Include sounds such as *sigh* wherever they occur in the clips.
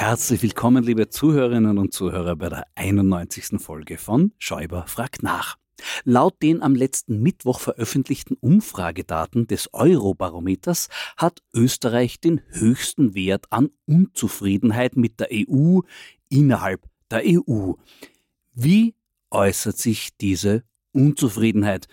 Herzlich willkommen, liebe Zuhörerinnen und Zuhörer, bei der 91. Folge von Schäuber fragt nach. Laut den am letzten Mittwoch veröffentlichten Umfragedaten des Eurobarometers hat Österreich den höchsten Wert an Unzufriedenheit mit der EU innerhalb der EU. Wie äußert sich diese Unzufriedenheit?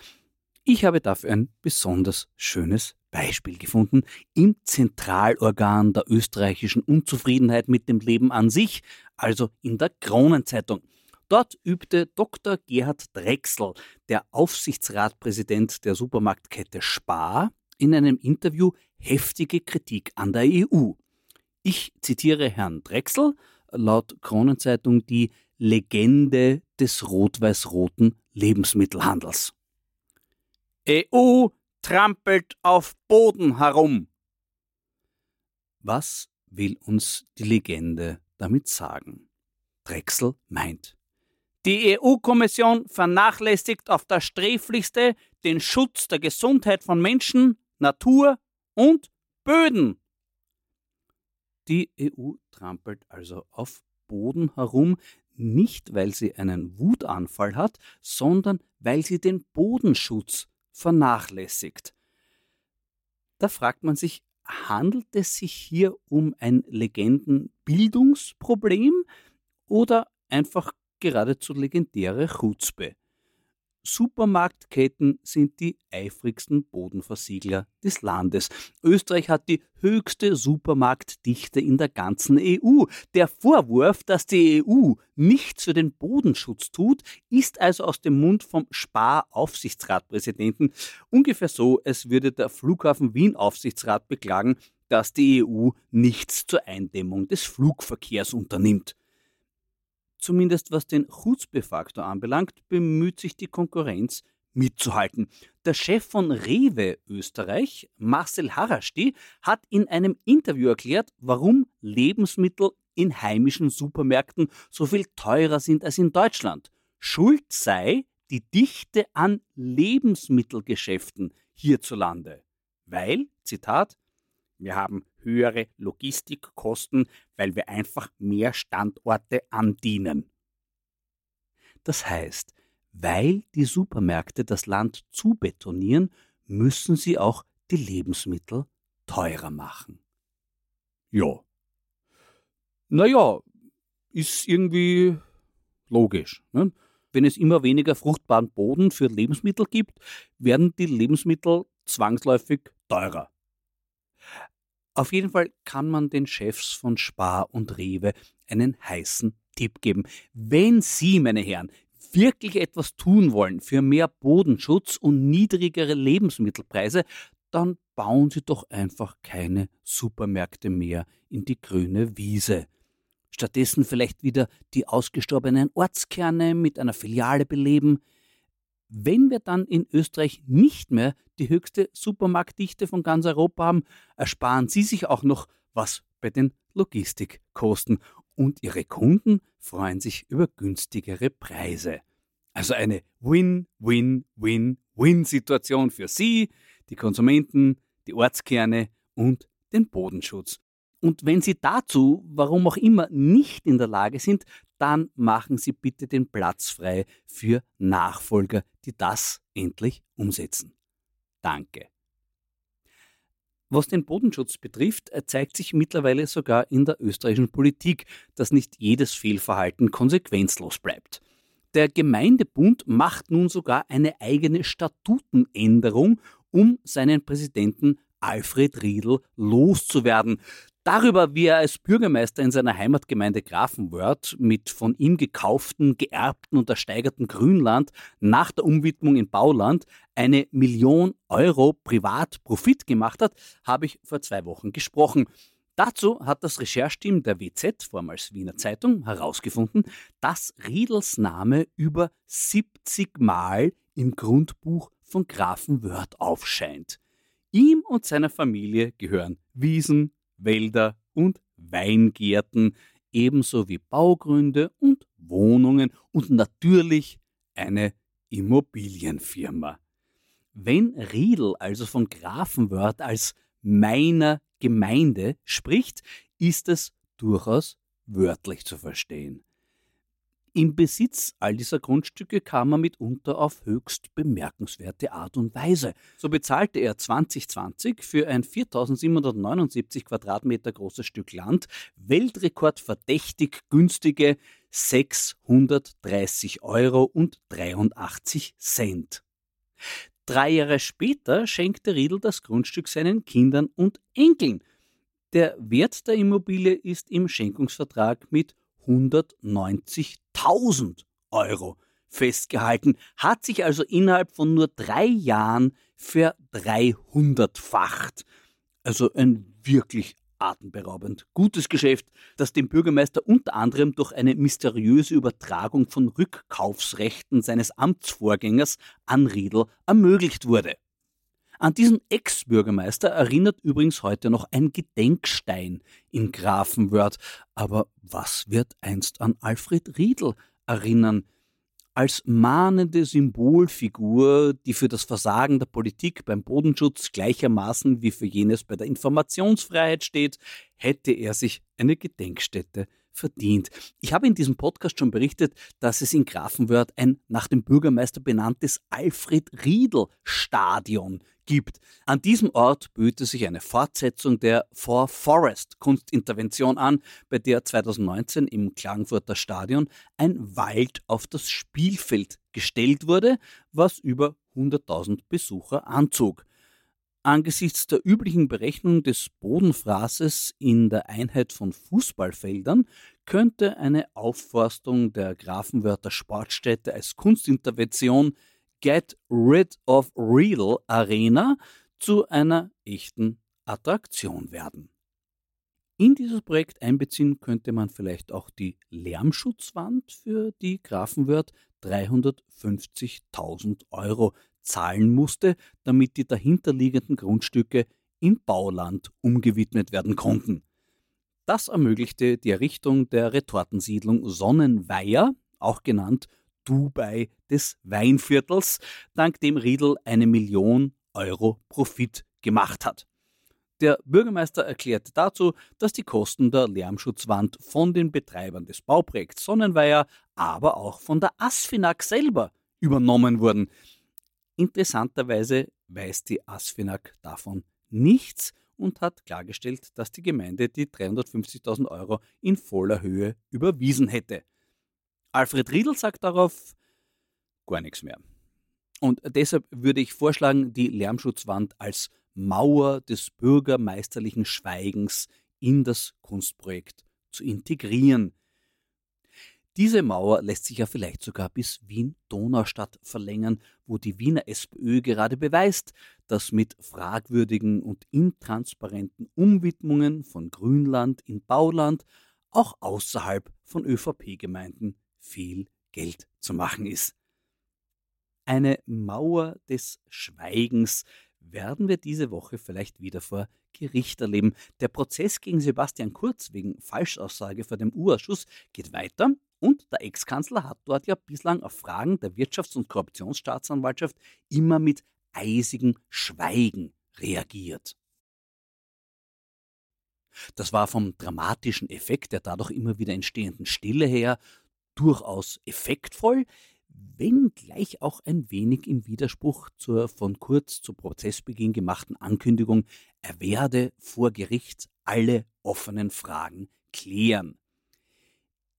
Ich habe dafür ein besonders schönes Beispiel gefunden im Zentralorgan der österreichischen Unzufriedenheit mit dem Leben an sich, also in der Kronenzeitung. Dort übte Dr. Gerhard Drechsel, der Aufsichtsratpräsident der Supermarktkette Spar, in einem Interview heftige Kritik an der EU. Ich zitiere Herrn Drechsel, laut Kronenzeitung die Legende des rot-weiß-roten Lebensmittelhandels. EU trampelt auf Boden herum. Was will uns die Legende damit sagen? Drechsel meint, die EU-Kommission vernachlässigt auf das sträflichste den Schutz der Gesundheit von Menschen, Natur und Böden. Die EU trampelt also auf Boden herum, nicht weil sie einen Wutanfall hat, sondern weil sie den Bodenschutz vernachlässigt. Da fragt man sich, handelt es sich hier um ein Legendenbildungsproblem oder einfach geradezu legendäre Chutzpe. Supermarktketten sind die eifrigsten Bodenversiegler des Landes. Österreich hat die höchste Supermarktdichte in der ganzen EU. Der Vorwurf, dass die EU nichts für den Bodenschutz tut, ist also aus dem Mund vom Spar-Aufsichtsratpräsidenten ungefähr so, als würde der Flughafen Wien-Aufsichtsrat beklagen, dass die EU nichts zur Eindämmung des Flugverkehrs unternimmt. Zumindest was den Chutzpe-Faktor anbelangt, bemüht sich die Konkurrenz mitzuhalten. Der Chef von Rewe Österreich, Marcel Harasti, hat in einem Interview erklärt, warum Lebensmittel in heimischen Supermärkten so viel teurer sind als in Deutschland. Schuld sei die Dichte an Lebensmittelgeschäften hierzulande. Weil, Zitat, wir haben höhere Logistikkosten, weil wir einfach mehr Standorte andienen. Das heißt, weil die Supermärkte das Land zubetonieren, müssen sie auch die Lebensmittel teurer machen. Ja. Naja, ist irgendwie logisch. Ne? Wenn es immer weniger fruchtbaren Boden für Lebensmittel gibt, werden die Lebensmittel zwangsläufig teurer. Auf jeden Fall kann man den Chefs von Spar und Rewe einen heißen Tipp geben. Wenn Sie, meine Herren, wirklich etwas tun wollen für mehr Bodenschutz und niedrigere Lebensmittelpreise, dann bauen Sie doch einfach keine Supermärkte mehr in die grüne Wiese. Stattdessen vielleicht wieder die ausgestorbenen Ortskerne mit einer Filiale beleben. Wenn wir dann in Österreich nicht mehr die höchste Supermarktdichte von ganz Europa haben, ersparen Sie sich auch noch was bei den Logistikkosten und Ihre Kunden freuen sich über günstigere Preise. Also eine Win-Win-Win-Win-Situation für Sie, die Konsumenten, die Ortskerne und den Bodenschutz. Und wenn Sie dazu, warum auch immer, nicht in der Lage sind, dann machen Sie bitte den Platz frei für Nachfolger, die das endlich umsetzen. Danke. Was den Bodenschutz betrifft, zeigt sich mittlerweile sogar in der österreichischen Politik, dass nicht jedes Fehlverhalten konsequenzlos bleibt. Der Gemeindebund macht nun sogar eine eigene Statutenänderung, um seinen Präsidenten Alfred Riedl loszuwerden. Darüber, wie er als Bürgermeister in seiner Heimatgemeinde Grafenwörth mit von ihm gekauften, geerbten und ersteigerten Grünland nach der Umwidmung in Bauland eine Million Euro Privatprofit gemacht hat, habe ich vor zwei Wochen gesprochen. Dazu hat das Rechercheteam der WZ, vormals Wiener Zeitung, herausgefunden, dass Riedels Name über 70 Mal im Grundbuch von Grafenwörth aufscheint. Ihm und seiner Familie gehören Wiesen, Wälder und Weingärten, ebenso wie Baugründe und Wohnungen und natürlich eine Immobilienfirma. Wenn Riedel also von Grafenwörth als meiner Gemeinde spricht, ist es durchaus wörtlich zu verstehen. Im Besitz all dieser Grundstücke kam er mitunter auf höchst bemerkenswerte Art und Weise. So bezahlte er 2020 für ein 4779 Quadratmeter großes Stück Land weltrekordverdächtig günstige 630 Euro und 83 Cent. Drei Jahre später schenkte Riedl das Grundstück seinen Kindern und Enkeln. Der Wert der Immobilie ist im Schenkungsvertrag mit 190.000 Euro festgehalten, hat sich also innerhalb von nur drei Jahren verdreihundertfacht. Also ein wirklich atemberaubend gutes Geschäft, das dem Bürgermeister unter anderem durch eine mysteriöse Übertragung von Rückkaufsrechten seines Amtsvorgängers an Riedl ermöglicht wurde. An diesen Ex-Bürgermeister erinnert übrigens heute noch ein Gedenkstein in Grafenwörth. Aber was wird einst an Alfred Riedl erinnern? Als mahnende Symbolfigur, die für das Versagen der Politik beim Bodenschutz gleichermaßen wie für jenes bei der Informationsfreiheit steht, hätte er sich eine Gedenkstätte verdient. Ich habe in diesem Podcast schon berichtet, dass es in Grafenwörth ein nach dem Bürgermeister benanntes Alfred Riedl Stadion gibt. An diesem Ort böte sich eine Fortsetzung der For Forest Kunstintervention an, bei der 2019 im Klagenfurter Stadion ein Wald auf das Spielfeld gestellt wurde, was über 100.000 Besucher anzog. Angesichts der üblichen Berechnung des Bodenfraßes in der Einheit von Fußballfeldern könnte eine Aufforstung der Grafenwörter Sportstätte als Kunstintervention Get Rid of Real Arena zu einer echten Attraktion werden. In dieses Projekt einbeziehen könnte man vielleicht auch die Lärmschutzwand, für die Grafenwörth 350.000 Euro zahlen musste, damit die dahinterliegenden Grundstücke in Bauland umgewidmet werden konnten. Das ermöglichte die Errichtung der Retortensiedlung Sonnenweiher, auch genannt Dubai des Weinviertels, dank dem Riedel eine Million Euro Profit gemacht hat. Der Bürgermeister erklärte dazu, dass die Kosten der Lärmschutzwand von den Betreibern des Bauprojekts Sonnenweiher, aber auch von der ASFINAG selber übernommen wurden. Interessanterweise weiß die ASFINAG davon nichts und hat klargestellt, dass die Gemeinde die 350.000 Euro in voller Höhe überwiesen hätte. Alfred Riedl sagt darauf gar nichts mehr. Und deshalb würde ich vorschlagen, die Lärmschutzwand als Mauer des bürgermeisterlichen Schweigens in das Kunstprojekt zu integrieren. Diese Mauer lässt sich ja vielleicht sogar bis Wien-Donaustadt verlängern, wo die Wiener SPÖ gerade beweist, dass mit fragwürdigen und intransparenten Umwidmungen von Grünland in Bauland auch außerhalb von ÖVP-Gemeinden viel Geld zu machen ist. Eine Mauer des Schweigens werden wir diese Woche vielleicht wieder vor Gericht erleben. Der Prozess gegen Sebastian Kurz wegen Falschaussage vor dem U-Ausschuss geht weiter und der Ex-Kanzler hat dort ja bislang auf Fragen der Wirtschafts- und Korruptionsstaatsanwaltschaft immer mit eisigem Schweigen reagiert. Das war vom dramatischen Effekt der dadurch immer wieder entstehenden Stille her durchaus effektvoll, wenngleich auch ein wenig im Widerspruch zur von Kurz zu Prozessbeginn gemachten Ankündigung, er werde vor Gericht alle offenen Fragen klären.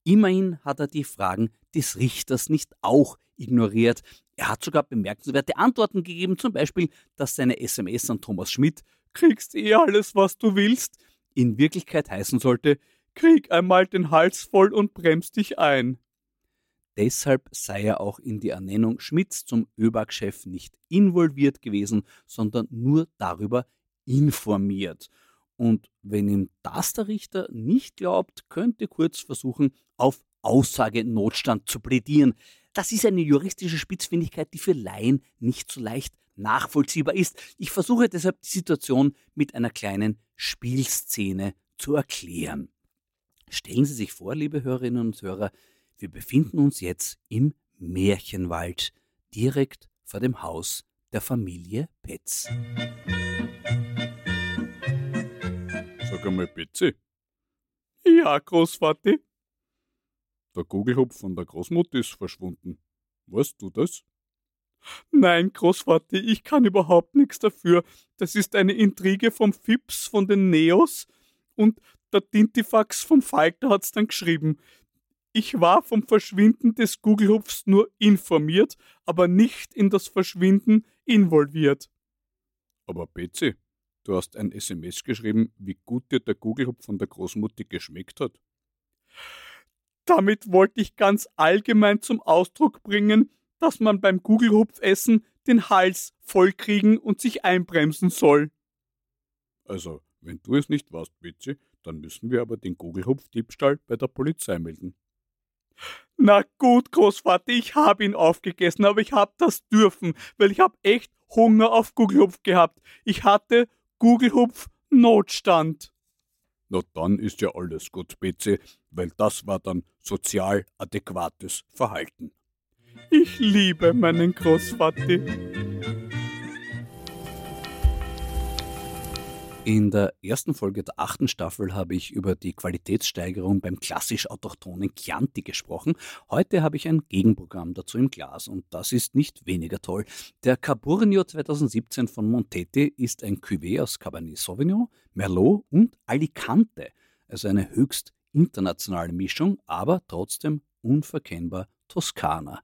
Immerhin hat er die Fragen des Richters nicht auch ignoriert. Er hat sogar bemerkenswerte Antworten gegeben, zum Beispiel, dass seine SMS an Thomas Schmidt kriegst eh alles, was du willst, in Wirklichkeit heißen sollte, krieg einmal den Hals voll und bremst dich ein. Deshalb sei er auch in die Ernennung Schmidts zum ÖBAG-Chef nicht involviert gewesen, sondern nur darüber informiert. Und wenn ihm das der Richter nicht glaubt, könnte Kurz versuchen, auf Aussagenotstand zu plädieren. Das ist eine juristische Spitzfindigkeit, die für Laien nicht so leicht nachvollziehbar ist. Ich versuche deshalb die Situation mit einer kleinen Spielszene zu erklären. Stellen Sie sich vor, liebe Hörerinnen und Hörer, wir befinden uns jetzt im Märchenwald, direkt vor dem Haus der Familie Petz. Sag einmal, Betzi. Ja, Großvater. Der Gugelhupf von der Großmutter ist verschwunden. Weißt du das? Nein, Großvater, ich kann überhaupt nichts dafür. Das ist eine Intrige vom Fips von den Neos und der Tintifax vom Falter hat's dann geschrieben. Ich war vom Verschwinden des Gugelhupfs nur informiert, aber nicht in das Verschwinden involviert. Aber Betsy, du hast ein SMS geschrieben, wie gut dir der Gugelhupf von der Großmutter geschmeckt hat. Damit wollte ich ganz allgemein zum Ausdruck bringen, dass man beim Gugelhupfessen den Hals vollkriegen und sich einbremsen soll. Also, wenn du es nicht warst, Betsy, dann müssen wir aber den Gugelhupf-Diebstahl bei der Polizei melden. Na gut, Großvater, ich habe ihn aufgegessen, aber ich habe das dürfen, weil ich habe echt Hunger auf Gugelhupf gehabt. Ich hatte Gugelhupf Notstand. Na dann ist ja alles gut, Betsy, weil das war dann sozial adäquates Verhalten. Ich liebe meinen Großvater. In der ersten Folge der achten Staffel habe ich über die Qualitätssteigerung beim klassisch autochthonen Chianti gesprochen. Heute habe ich ein Gegenprogramm dazu im Glas und das ist nicht weniger toll. Der Caburnio 2017 von Montete ist ein Cuvée aus Cabernet Sauvignon, Merlot und Alicante, also eine höchst internationale Mischung, aber trotzdem unverkennbar Toskana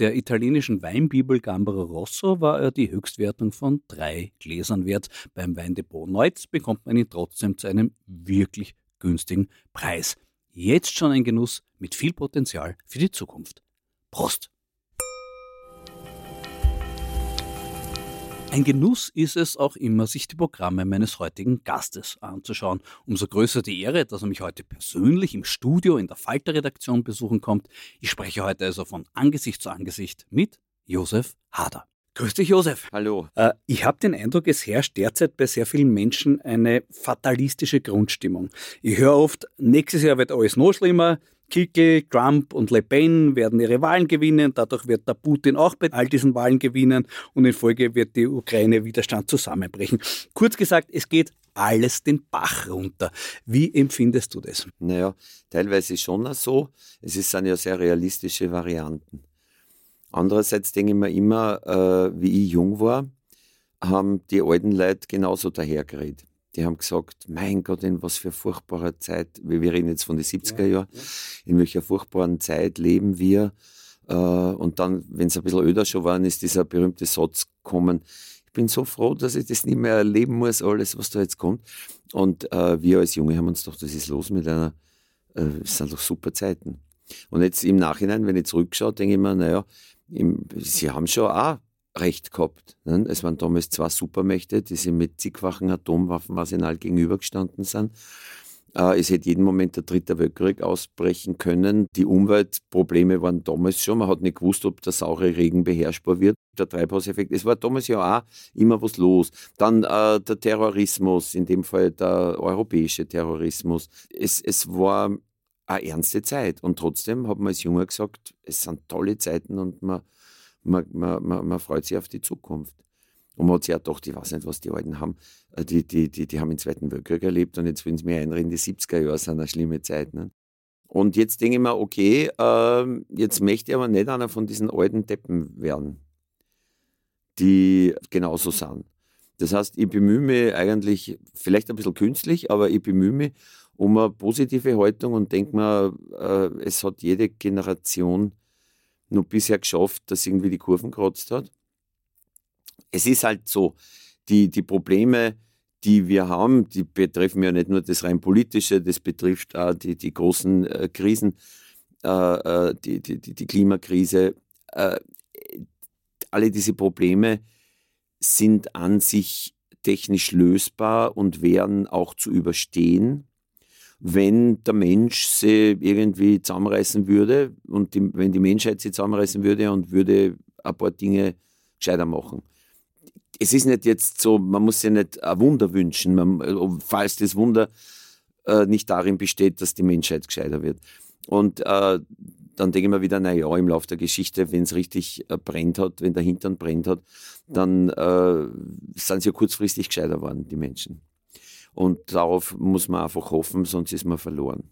der italienischen Weinbibel Gambaro Rosso war er die Höchstwertung von drei Gläsern wert. Beim Weindepot Neutz bekommt man ihn trotzdem zu einem wirklich günstigen Preis. Jetzt schon ein Genuss mit viel Potenzial für die Zukunft. Prost! Ein Genuss ist es auch immer, sich die Programme meines heutigen Gastes anzuschauen. Umso größer die Ehre, dass er mich heute persönlich im Studio in der Falter-Redaktion besuchen kommt. Ich spreche heute also von Angesicht zu Angesicht mit Josef Hader. Grüß dich, Josef. Hallo. Äh, ich habe den Eindruck, es herrscht derzeit bei sehr vielen Menschen eine fatalistische Grundstimmung. Ich höre oft, nächstes Jahr wird alles noch schlimmer, Kickel, Trump und Le Pen werden ihre Wahlen gewinnen, dadurch wird der Putin auch bei all diesen Wahlen gewinnen und in Folge wird die Ukraine Widerstand zusammenbrechen. Kurz gesagt, es geht alles den Bach runter. Wie empfindest du das? Naja, teilweise schon so. Es sind ja sehr realistische Varianten. Andererseits denke ich mir immer, äh, wie ich jung war, haben die alten Leute genauso dahergeredet. Die haben gesagt, mein Gott, in was für furchtbarer Zeit, wir reden jetzt von den 70er Jahren, in welcher furchtbaren Zeit leben wir. Äh, und dann, wenn es ein bisschen öder schon war, ist dieser berühmte Satz gekommen, Ich bin so froh, dass ich das nicht mehr erleben muss, alles, was da jetzt kommt. Und äh, wir als Junge haben uns gedacht, was ist los mit einer, äh, das sind doch super Zeiten. Und jetzt im Nachhinein, wenn ich zurückschaue, denke ich mir, naja, im, sie haben schon auch recht gehabt. Ne? Es waren damals zwei Supermächte, die sich mit zigfachen Atomwaffenarsenal gegenübergestanden sind. Äh, es hätte jeden Moment der dritte Weltkrieg ausbrechen können. Die Umweltprobleme waren damals schon. Man hat nicht gewusst, ob der saure Regen beherrschbar wird. Der Treibhauseffekt. Es war damals ja auch immer was los. Dann äh, der Terrorismus, in dem Fall der europäische Terrorismus. Es, es war eine ernste Zeit. Und trotzdem hat man als Junger gesagt, es sind tolle Zeiten und man, man, man, man, man freut sich auf die Zukunft. Und man hat sich auch gedacht, ich weiß nicht, was die Alten haben. Äh, die, die, die, die haben den Zweiten Weltkrieg erlebt und jetzt, wenn sie mir einreden, die 70er Jahre sind eine schlimme Zeit. Ne? Und jetzt denke ich mir, okay, äh, jetzt möchte ich aber nicht einer von diesen alten Deppen werden, die genauso sind. Das heißt, ich bemühe mich eigentlich, vielleicht ein bisschen künstlich, aber ich bemühe mich um eine positive Haltung und denke mir, äh, es hat jede Generation nur bisher geschafft, dass irgendwie die Kurven kratzt hat es ist halt so, die, die Probleme, die wir haben, die betreffen ja nicht nur das rein politische, das betrifft auch die, die großen äh, Krisen, äh, äh die, die, die Klimakrise. Äh, alle diese Probleme sind an sich technisch lösbar und wären auch zu überstehen, wenn der Mensch sie irgendwie zusammenreißen würde und die, wenn die Menschheit sie zusammenreißen würde und würde ein paar Dinge gescheiter machen es ist nicht jetzt so, man muss sich nicht ein Wunder wünschen, man, falls das Wunder äh, nicht darin besteht, dass die Menschheit gescheiter wird. Und äh, dann denke ich mir wieder, naja, im Laufe der Geschichte, wenn es richtig äh, brennt hat, wenn der Hintern brennt hat, dann äh, sind sie ja kurzfristig gescheiter worden, die Menschen. Und darauf muss man einfach hoffen, sonst ist man verloren.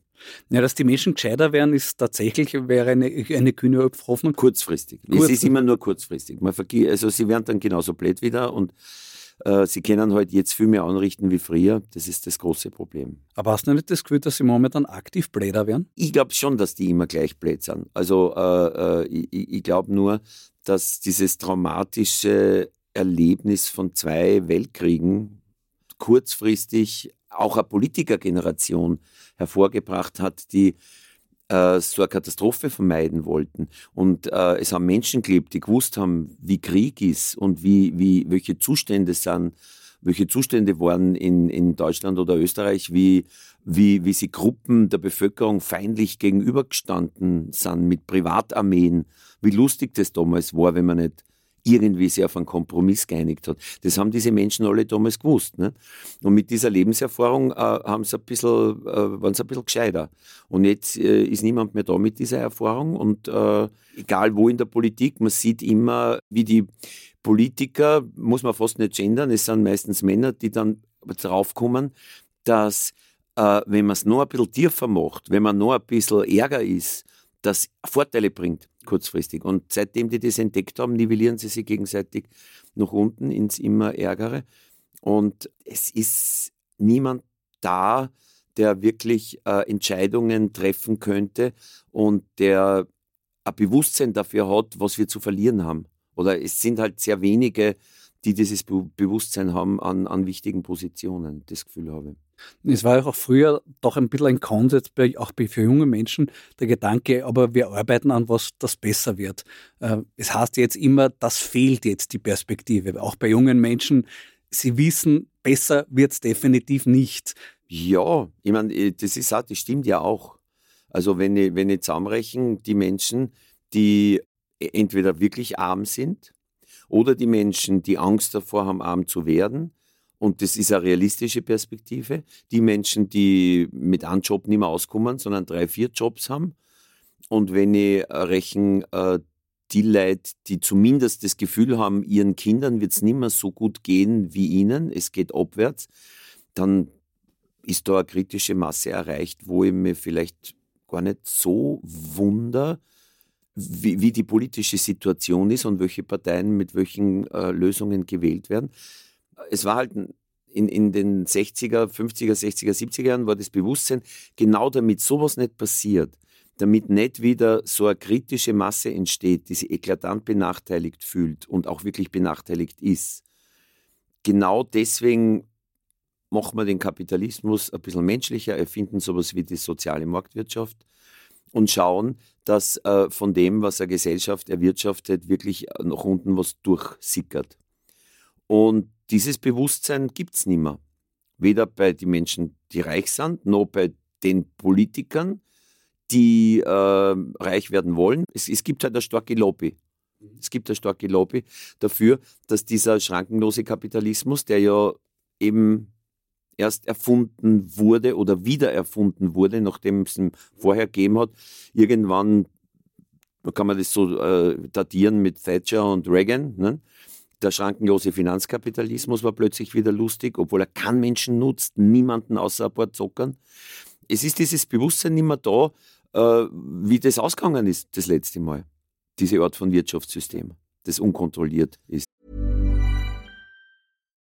Ja, dass die Menschen gescheiter werden, ist tatsächlich wäre eine, eine kühne Hoffnung. Kurzfristig. Kurz es ist immer nur kurzfristig. Man also sie werden dann genauso blöd wieder und äh, sie können halt jetzt viel mehr anrichten wie früher. Das ist das große Problem. Aber hast du nicht das Gefühl, dass sie momentan aktiv bläder werden? Ich glaube schon, dass die immer gleich blöd sind. Also äh, äh, ich, ich glaube nur, dass dieses traumatische Erlebnis von zwei Weltkriegen kurzfristig auch eine Politikergeneration hervorgebracht hat, die äh, so eine Katastrophe vermeiden wollten. Und äh, es haben Menschen gelebt, die gewusst haben, wie Krieg ist und wie, wie, welche Zustände sind, welche Zustände waren in, in Deutschland oder Österreich, wie, wie, wie sie Gruppen der Bevölkerung feindlich gegenübergestanden sind mit Privatarmeen, wie lustig das damals war, wenn man nicht irgendwie sich auf einen Kompromiss geeinigt hat. Das haben diese Menschen alle damals gewusst. Ne? Und mit dieser Lebenserfahrung äh, haben sie ein bisschen, äh, waren sie ein bisschen gescheiter. Und jetzt äh, ist niemand mehr da mit dieser Erfahrung. Und äh, egal wo in der Politik, man sieht immer, wie die Politiker, muss man fast nicht gendern, es sind meistens Männer, die dann draufkommen, dass äh, wenn man es noch ein bisschen tiefer macht, wenn man noch ein bisschen ärger ist, das Vorteile bringt kurzfristig. Und seitdem die das entdeckt haben, nivellieren sie sich gegenseitig nach unten ins immer Ärgere. Und es ist niemand da, der wirklich äh, Entscheidungen treffen könnte und der ein Bewusstsein dafür hat, was wir zu verlieren haben. Oder es sind halt sehr wenige, die dieses Be Bewusstsein haben an, an wichtigen Positionen, das Gefühl habe. Es war auch früher doch ein bisschen ein Konsens, auch für junge Menschen, der Gedanke, aber wir arbeiten an was, das besser wird. Äh, es heißt jetzt immer, das fehlt jetzt die Perspektive. Auch bei jungen Menschen, sie wissen, besser wird es definitiv nicht. Ja, ich meine, äh, das ist auch, das stimmt ja auch. Also wenn ich, wenn ich zusammenrechne, die Menschen, die entweder wirklich arm sind oder die Menschen, die Angst davor haben, arm zu werden, und das ist eine realistische Perspektive. Die Menschen, die mit einem Job nicht mehr auskommen, sondern drei, vier Jobs haben. Und wenn ich rechne, äh, die Leute, die zumindest das Gefühl haben, ihren Kindern wird es nicht mehr so gut gehen wie ihnen, es geht abwärts, dann ist da eine kritische Masse erreicht, wo ich mir vielleicht gar nicht so wunder, wie, wie die politische Situation ist und welche Parteien mit welchen äh, Lösungen gewählt werden es war halt in, in den 60er, 50er, 60er, 70er Jahren war das Bewusstsein, genau damit sowas nicht passiert, damit nicht wieder so eine kritische Masse entsteht, die sich eklatant benachteiligt fühlt und auch wirklich benachteiligt ist, genau deswegen machen wir den Kapitalismus ein bisschen menschlicher, erfinden sowas wie die soziale Marktwirtschaft und schauen, dass äh, von dem, was eine Gesellschaft erwirtschaftet, wirklich nach unten was durchsickert. Und dieses Bewusstsein gibt es nicht mehr. Weder bei den Menschen, die reich sind, noch bei den Politikern, die äh, reich werden wollen. Es, es gibt halt eine starke Lobby. Es gibt eine starke Lobby dafür, dass dieser schrankenlose Kapitalismus, der ja eben erst erfunden wurde oder wieder erfunden wurde, nachdem es ihn vorher gegeben hat, irgendwann kann man das so äh, datieren mit Thatcher und Reagan. Ne? Der schrankenlose Finanzkapitalismus war plötzlich wieder lustig, obwohl er keinen Menschen nutzt, niemanden außer ein paar Zockern. Es ist dieses Bewusstsein nicht mehr da, äh, wie das ausgegangen ist das letzte Mal. Diese Art von Wirtschaftssystem, das unkontrolliert ist.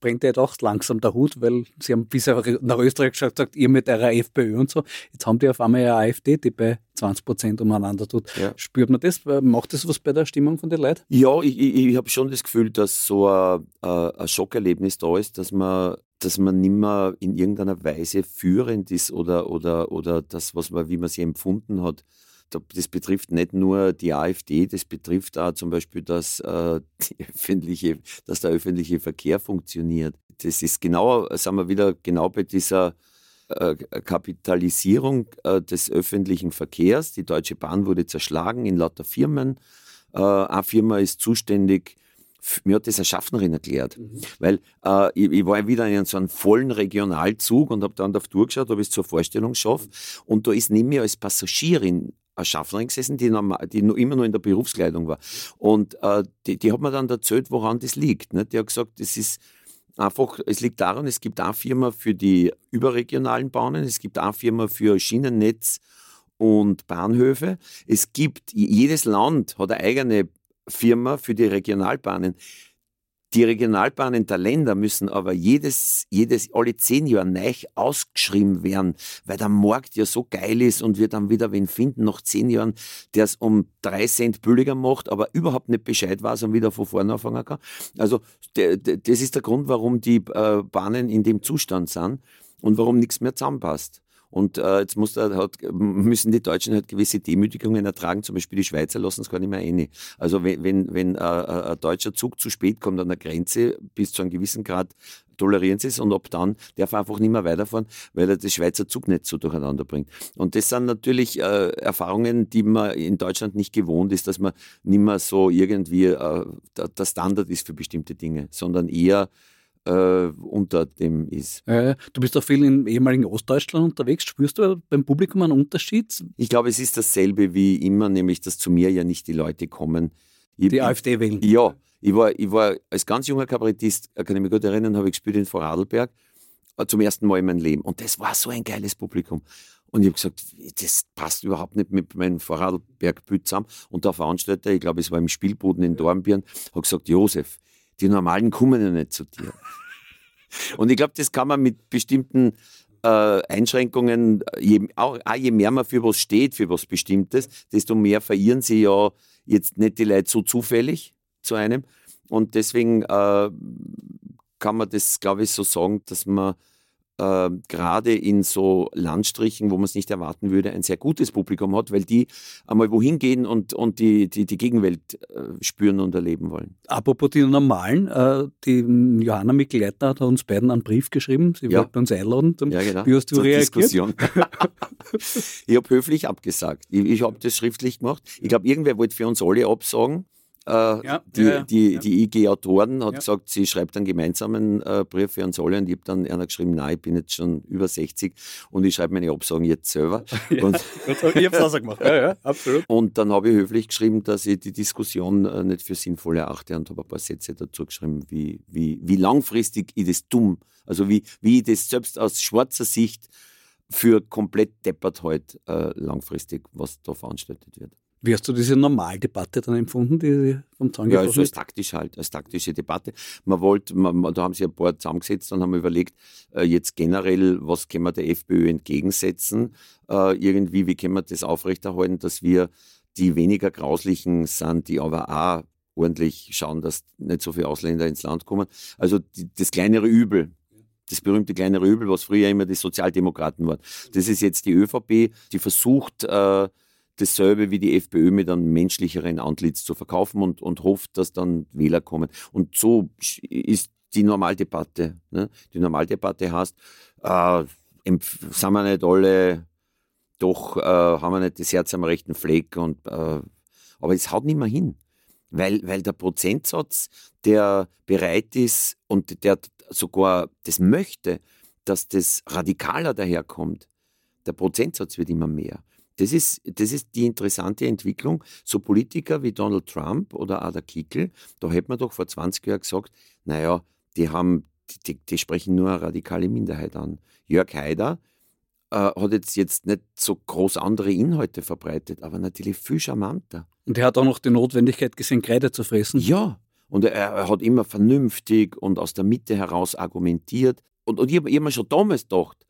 brennt ja doch langsam der Hut, weil sie haben bisher nach Österreich gesagt, ihr mit eurer FPÖ und so. Jetzt haben die auf einmal eine AfD, die bei 20 Prozent umeinander tut. Ja. Spürt man das? Macht das was bei der Stimmung von den Leuten? Ja, ich, ich, ich habe schon das Gefühl, dass so ein, ein Schockerlebnis da ist, dass man dass man nicht mehr in irgendeiner Weise führend ist oder, oder, oder das, was man, wie man sie empfunden hat, das betrifft nicht nur die AfD, das betrifft auch zum Beispiel, dass, äh, *laughs* dass der öffentliche Verkehr funktioniert. Das ist genau, sagen wir wieder, genau bei dieser äh, Kapitalisierung äh, des öffentlichen Verkehrs. Die Deutsche Bahn wurde zerschlagen in lauter Firmen. Äh, eine Firma ist zuständig mir hat das eine Schaffnerin erklärt. Mhm. Weil äh, ich, ich, war wieder in so einem vollen Regionalzug und habe dann auf Tour geschaut, ob ich es zur Vorstellung schaffe. Und da ist neben mir als Passagierin Schaffnerin gesessen, die, normal, die immer noch in der Berufskleidung war. Und äh, die, die, hat mir dann erzählt, woran das liegt. Ne? Die hat gesagt, es ist einfach, es liegt daran, es gibt eine Firma für die überregionalen Bahnen, es gibt eine Firma für Schienennetz und Bahnhöfe. Es gibt, jedes Land hat eine eigene Firma für die Regionalbahnen. Die Regionalbahnen der Länder müssen aber jedes, jedes, alle zehn Jahre neu ausgeschrieben werden, weil der Markt ja so geil ist und wir dann wieder wen finden nach zehn Jahren, der es um drei Cent billiger macht, aber überhaupt nicht Bescheid weiß und wieder von vorne anfangen kann. Also das ist der Grund, warum die äh, Bahnen in dem Zustand sind und warum nichts mehr zusammenpasst. Und äh, jetzt muss da, hat, müssen die Deutschen halt gewisse Demütigungen ertragen. Zum Beispiel die Schweizer lassen es gar nicht mehr rein. Also wenn, wenn, wenn äh, äh, ein deutscher Zug zu spät kommt an der Grenze, bis zu einem gewissen Grad tolerieren sie es und ab dann darf er einfach nicht mehr weiterfahren, weil er das Schweizer Zugnetz so durcheinander bringt. Und das sind natürlich äh, Erfahrungen, die man in Deutschland nicht gewohnt ist, dass man nicht mehr so irgendwie äh, der Standard ist für bestimmte Dinge, sondern eher äh, unter dem ist. Äh, du bist auch viel im ehemaligen Ostdeutschland unterwegs. Spürst du beim Publikum einen Unterschied? Ich glaube, es ist dasselbe wie immer, nämlich dass zu mir ja nicht die Leute kommen. Ich, die AfD wählen? Ja. Ich war, ich war als ganz junger Kabarettist, äh, kann ich mich gut erinnern, habe ich gespielt in Vorarlberg äh, zum ersten Mal in meinem Leben. Und das war so ein geiles Publikum. Und ich habe gesagt, das passt überhaupt nicht mit meinem Vorarlberg-Bild zusammen. Und der Veranstalter, ich glaube, es war im Spielboden in Dornbirn, hat gesagt, Josef, die Normalen kommen ja nicht zu dir. Und ich glaube, das kann man mit bestimmten äh, Einschränkungen, je, auch, auch, je mehr man für was steht, für was Bestimmtes, desto mehr verirren sie ja jetzt nicht die Leute so zufällig zu einem. Und deswegen äh, kann man das, glaube ich, so sagen, dass man äh, gerade in so Landstrichen, wo man es nicht erwarten würde, ein sehr gutes Publikum hat, weil die einmal wohin gehen und, und die, die, die Gegenwelt äh, spüren und erleben wollen. Apropos die Normalen, äh, die Johanna Mikl-Leitner hat uns beiden einen Brief geschrieben, sie ja. wollte uns einladen. Ja, genau. Wie hast du Zur reagiert? Diskussion. *laughs* ich habe höflich abgesagt. Ich, ich habe das schriftlich gemacht. Ich glaube, irgendwer wollte für uns alle absagen. Äh, ja, die, ja, die, die IG-Autoren, hat gesagt, sie schreibt einen gemeinsamen äh, Brief für uns alle und ich habe dann einer geschrieben, nein, ich bin jetzt schon über 60 und ich schreibe meine Absagen jetzt selber. *laughs* und, ich habe es auch so gemacht, *laughs* ja, ja, absolut. Und dann habe ich höflich geschrieben, dass ich die Diskussion äh, nicht für sinnvoll erachte und habe ein paar Sätze dazu geschrieben, wie, wie, wie langfristig ich das dumm, also wie, wie ich das selbst aus schwarzer Sicht für komplett deppert halt äh, langfristig, was da veranstaltet wird. Wie hast du diese Normaldebatte dann empfunden, die vom Zaun Ja, also als taktisch halt, als taktische Debatte. Man wollte, man, da haben sich ein paar zusammengesetzt und haben überlegt, äh, jetzt generell, was können wir der FPÖ entgegensetzen? Äh, irgendwie, wie können wir das aufrechterhalten, dass wir die weniger grauslichen sind, die aber auch ordentlich schauen, dass nicht so viele Ausländer ins Land kommen. Also die, das kleinere Übel, das berühmte kleinere Übel, was früher immer die Sozialdemokraten waren. Das ist jetzt die ÖVP, die versucht, äh, dasselbe wie die FPÖ mit einem menschlicheren Antlitz zu verkaufen und, und hofft, dass dann Wähler kommen. Und so ist die Normaldebatte. Ne? Die Normaldebatte heißt, äh, sind wir nicht alle, doch äh, haben wir nicht das Herz am rechten Fleck. Und, äh, aber es haut nicht mehr hin. Weil, weil der Prozentsatz, der bereit ist und der sogar das möchte, dass das radikaler daherkommt, der Prozentsatz wird immer mehr. Das ist, das ist die interessante Entwicklung. So Politiker wie Donald Trump oder Ada Kickel, da hätte man doch vor 20 Jahren gesagt, naja, die haben, die, die sprechen nur eine radikale Minderheit an. Jörg Haider äh, hat jetzt, jetzt nicht so groß andere Inhalte verbreitet, aber natürlich viel charmanter. Und er hat auch noch die Notwendigkeit gesehen, Kreide zu fressen. Ja, und er, er hat immer vernünftig und aus der Mitte heraus argumentiert. Und, und ich habe hab mir schon damals gedacht,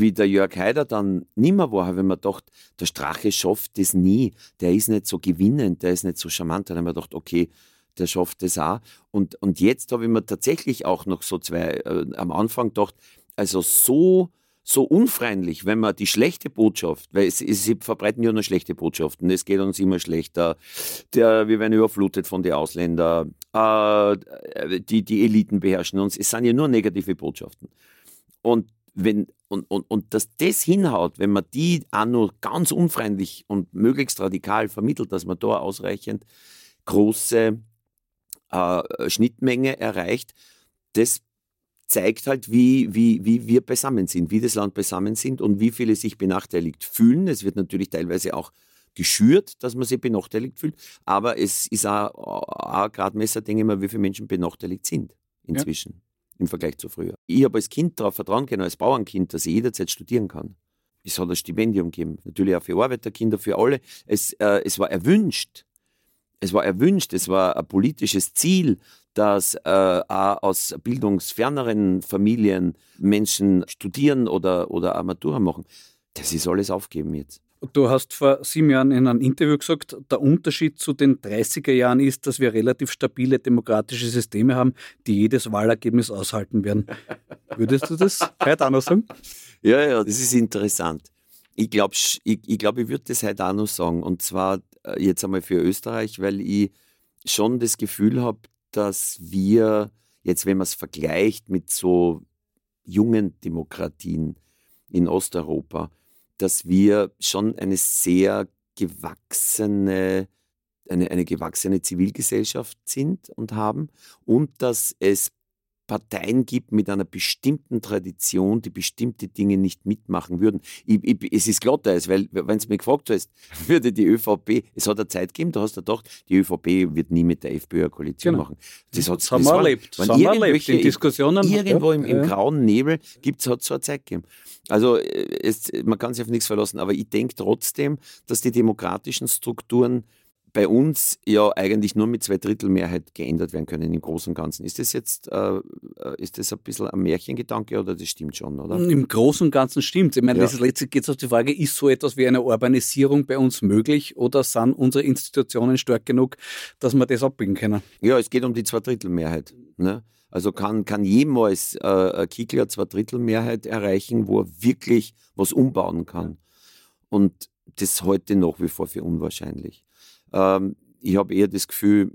wie der Jörg Haider dann nimmer war, habe ich mir gedacht, der Strache schafft das nie. Der ist nicht so gewinnend, der ist nicht so charmant. Da habe ich mir gedacht, okay, der schafft das auch. Und, und jetzt habe ich mir tatsächlich auch noch so zwei, äh, am Anfang gedacht, also so, so unfreundlich, wenn man die schlechte Botschaft, weil es, es, sie verbreiten ja nur schlechte Botschaften, es geht uns immer schlechter, der, wir werden überflutet von den Ausländern, äh, die, die Eliten beherrschen uns, es sind ja nur negative Botschaften. Und wenn, und, und, und dass das hinhaut, wenn man die auch nur ganz unfreundlich und möglichst radikal vermittelt, dass man da ausreichend große äh, Schnittmenge erreicht, das zeigt halt, wie, wie, wie wir beisammen sind, wie das Land beisammen sind und wie viele sich benachteiligt fühlen. Es wird natürlich teilweise auch geschürt, dass man sich benachteiligt fühlt, aber es ist auch, auch gerade Messer, denke ich mal, wie viele Menschen benachteiligt sind inzwischen. Ja im Vergleich zu früher. Ich habe als Kind darauf vertrauen können, als Bauernkind, dass ich jederzeit studieren kann. Es hat ein Stipendium gegeben, natürlich auch für Arbeiterkinder, für alle. Es, äh, es war erwünscht. Es war erwünscht, es war ein politisches Ziel, dass äh, auch aus bildungsferneren Familien Menschen studieren oder, oder Armatura machen. Das ist alles aufgeben jetzt. Du hast vor sieben Jahren in einem Interview gesagt, der Unterschied zu den 30er Jahren ist, dass wir relativ stabile demokratische Systeme haben, die jedes Wahlergebnis aushalten werden. Würdest du das heute auch noch sagen? Ja, ja, das ist interessant. Ich glaube, ich, ich, glaub, ich würde das heute auch noch sagen. Und zwar äh, jetzt einmal für Österreich, weil ich schon das Gefühl habe, dass wir, jetzt wenn man es vergleicht mit so jungen Demokratien in Osteuropa, dass wir schon eine sehr gewachsene, eine, eine gewachsene Zivilgesellschaft sind und haben und dass es Parteien gibt mit einer bestimmten Tradition, die bestimmte Dinge nicht mitmachen würden. Ich, ich, es ist klar, weil, wenn es mich gefragt hast, *laughs* würde die ÖVP, es hat eine Zeit gegeben, da hast du gedacht, die ÖVP wird nie mit der FPÖ eine Koalition genau. machen. Das, hat, das haben wir erlebt. Das haben erlebt in Diskussionen. Irgendwo im, im grauen Nebel gibt es so eine Zeit gegeben. Also es, man kann sich auf nichts verlassen, aber ich denke trotzdem, dass die demokratischen Strukturen bei uns ja eigentlich nur mit zwei Drittel Mehrheit geändert werden können im Großen und Ganzen. Ist das jetzt äh, ist das ein bisschen ein Märchengedanke oder das stimmt schon, oder? Im Großen und Ganzen stimmt Ich meine, ja. letztlich geht es auf die Frage, ist so etwas wie eine Urbanisierung bei uns möglich oder sind unsere Institutionen stark genug, dass wir das abbilden können? Ja, es geht um die Zweidrittelmehrheit. Ne? Also kann, kann jemals äh, Kickler eine Zweidrittelmehrheit erreichen, wo er wirklich was umbauen kann. Und das heute nach wie vor für unwahrscheinlich. Ähm, ich habe eher das Gefühl,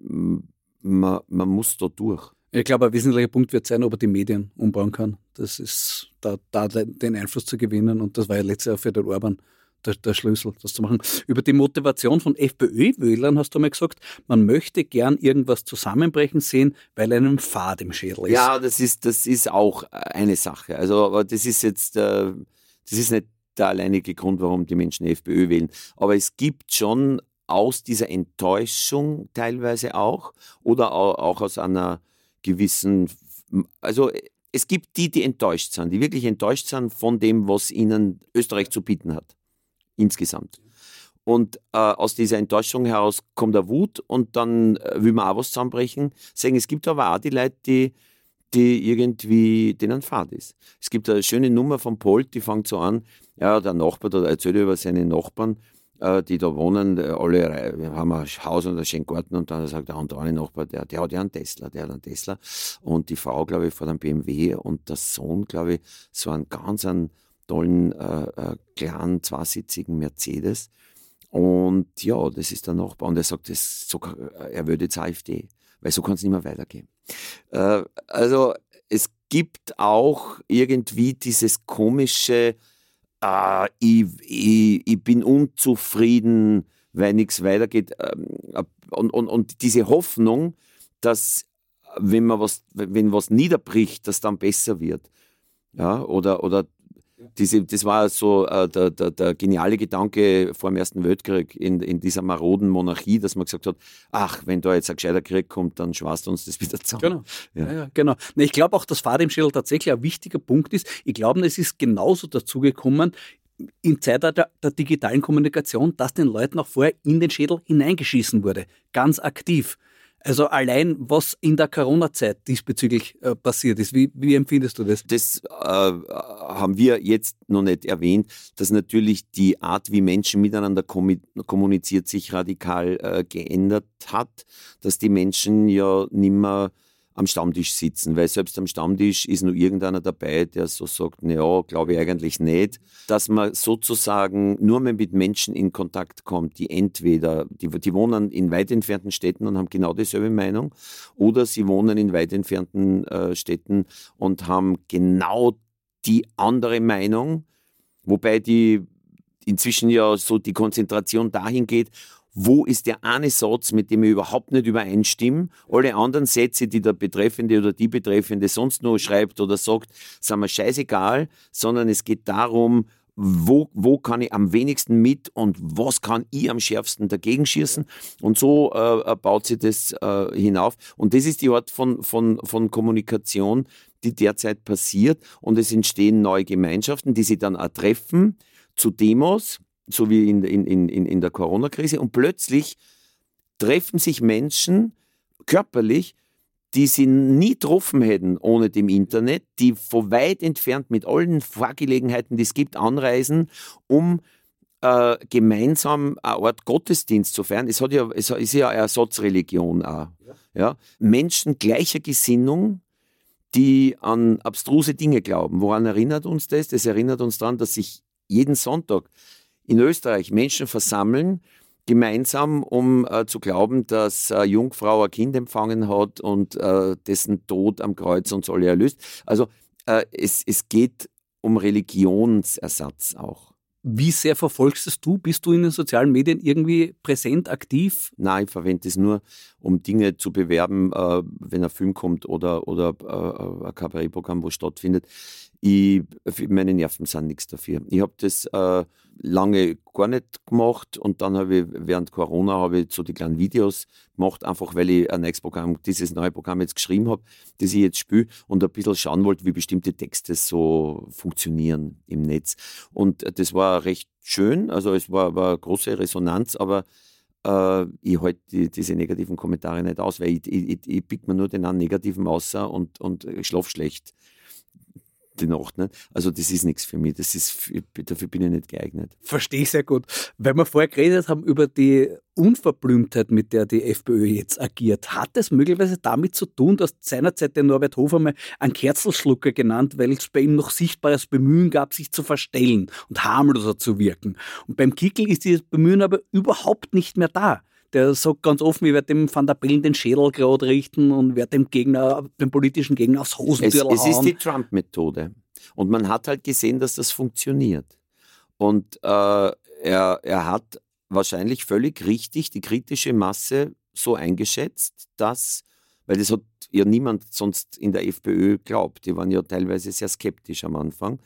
man, man muss da durch. Ich glaube, ein wesentlicher Punkt wird sein, ob er die Medien umbauen kann. Das ist da, da den Einfluss zu gewinnen. Und das war ja letztes Jahr für den Orban der, der Schlüssel, das zu machen. Über die Motivation von FPÖ-Wählern hast du mal gesagt, man möchte gern irgendwas zusammenbrechen sehen, weil einem Fad im Schädel ist. Ja, das ist, das ist auch eine Sache. Also, aber das ist jetzt, äh, das ist nicht der alleinige Grund, warum die Menschen FPÖ wählen. Aber es gibt schon aus dieser Enttäuschung teilweise auch oder auch aus einer gewissen, also es gibt die, die enttäuscht sind, die wirklich enttäuscht sind von dem, was ihnen Österreich zu bieten hat. Insgesamt. Und äh, aus dieser Enttäuschung heraus kommt der Wut und dann äh, will man auch was zusammenbrechen. Sagen, es gibt aber auch die Leute, die, die irgendwie denen Fahrt ist. Es gibt eine schöne Nummer von Polt, die fängt so an, ja, der Nachbar, der erzählt über seine Nachbarn, äh, die da wohnen, äh, alle haben ein Haus und einen schönen Garten und dann sagt der andere Nachbar, der, der hat ja einen Tesla, der hat einen Tesla und die Frau, glaube ich, vor einem BMW und der Sohn, glaube ich, so einen ganz einen tollen, äh, äh, kleinen, zweisitzigen Mercedes und ja, das ist der Nachbar und er sagt, das, so, er würde jetzt AfD, weil so kann es nicht mehr weitergehen. Äh, also es gibt auch irgendwie dieses komische, äh, ich, ich, ich, bin unzufrieden, weil nichts weitergeht. Ähm, und, und, und diese Hoffnung, dass wenn man was, wenn was niederbricht, das dann besser wird. Ja, oder, oder diese, das war so äh, der, der, der, geniale Gedanke vor dem Ersten Weltkrieg in, in dieser maroden Monarchie, dass man gesagt hat, ach, wenn da jetzt ein gescheiter Krieg kommt, dann schwarzt uns das wieder zusammen. Genau, ja. Ja, genau. ich glaube auch, dass Fahr im Schädel tatsächlich ein wichtiger Punkt ist. Ich glaube, es ist genauso dazugekommen, im Zeitalter der digitalen Kommunikation, dass den Leuten auch vorher in den Schädel hineingeschissen wurde. Ganz aktiv. Also allein, was in der Corona-Zeit diesbezüglich äh, passiert ist, wie, wie, empfindest du das? Das äh, haben wir jetzt noch nicht erwähnt, dass natürlich die Art, wie Menschen miteinander kommuniziert, sich radikal äh, geändert hat, dass die Menschen ja nimmer am Stammtisch sitzen, weil selbst am Stammtisch ist nur irgendeiner dabei, der so sagt, naja, glaube ich eigentlich nicht, dass man sozusagen nur mehr mit Menschen in Kontakt kommt, die entweder, die, die wohnen in weit entfernten Städten und haben genau dieselbe Meinung, oder sie wohnen in weit entfernten äh, Städten und haben genau die andere Meinung, wobei die inzwischen ja so die Konzentration dahin geht, wo ist der eine Satz, mit dem ich überhaupt nicht übereinstimme. Alle anderen Sätze, die der Betreffende oder die Betreffende sonst nur schreibt oder sagt, sind mir scheißegal, sondern es geht darum, wo, wo kann ich am wenigsten mit und was kann ich am schärfsten dagegen schießen. Und so äh, äh, baut sich das äh, hinauf. Und das ist die Art von, von, von Kommunikation, die derzeit passiert. Und es entstehen neue Gemeinschaften, die sich dann auch treffen zu Demos, so wie in, in, in, in der Corona-Krise. Und plötzlich treffen sich Menschen körperlich, die sie nie getroffen hätten ohne dem Internet, die von weit entfernt mit allen Vorgelegenheiten, die es gibt, anreisen, um äh, gemeinsam eine Art Gottesdienst zu feiern. Es, hat ja, es ist ja eine Ersatzreligion auch. Ja. Menschen gleicher Gesinnung, die an abstruse Dinge glauben. Woran erinnert uns das? Das erinnert uns daran, dass sich jeden Sonntag in Österreich Menschen versammeln, gemeinsam, um äh, zu glauben, dass äh, Jungfrau ein Kind empfangen hat und äh, dessen Tod am Kreuz uns alle erlöst. Also äh, es, es geht um Religionsersatz auch. Wie sehr verfolgst es du? Bist du in den sozialen Medien irgendwie präsent, aktiv? Nein, ich verwende es nur, um Dinge zu bewerben, äh, wenn ein Film kommt oder, oder äh, ein Kabarettprogramm, wo stattfindet. Ich, meine Nerven sind nichts dafür. Ich habe das äh, lange gar nicht gemacht und dann habe ich während Corona habe ich so die kleinen Videos gemacht, einfach weil ich ein neues Programm, dieses neue Programm jetzt geschrieben habe, das ich jetzt spiele und ein bisschen schauen wollte, wie bestimmte Texte so funktionieren im Netz. Und das war recht schön, also es war, war große Resonanz, aber äh, ich halte die, diese negativen Kommentare nicht aus, weil ich, ich, ich, ich pick mir nur den einen negativen außer und, und schlaf schlecht die Nacht. Nicht? Also das ist nichts für mich. Das ist, dafür bin ich nicht geeignet. Verstehe ich sehr gut. Weil wir vorher geredet haben über die Unverblümtheit, mit der die FPÖ jetzt agiert. Hat es möglicherweise damit zu tun, dass seinerzeit der Norbert Hofer mal einen Kerzelschlucker genannt, weil es bei ihm noch sichtbares Bemühen gab, sich zu verstellen und harmloser zu wirken. Und beim Kickel ist dieses Bemühen aber überhaupt nicht mehr da der sagt ganz offen, ich werde dem Van der Bellen den Schädel gerade richten und werde dem Gegner, dem politischen Gegner aufs Hosentürl es, es ist die Trump-Methode. Und man hat halt gesehen, dass das funktioniert. Und äh, er, er hat wahrscheinlich völlig richtig die kritische Masse so eingeschätzt, dass, weil das hat ja niemand sonst in der FPÖ glaubt, die waren ja teilweise sehr skeptisch am Anfang.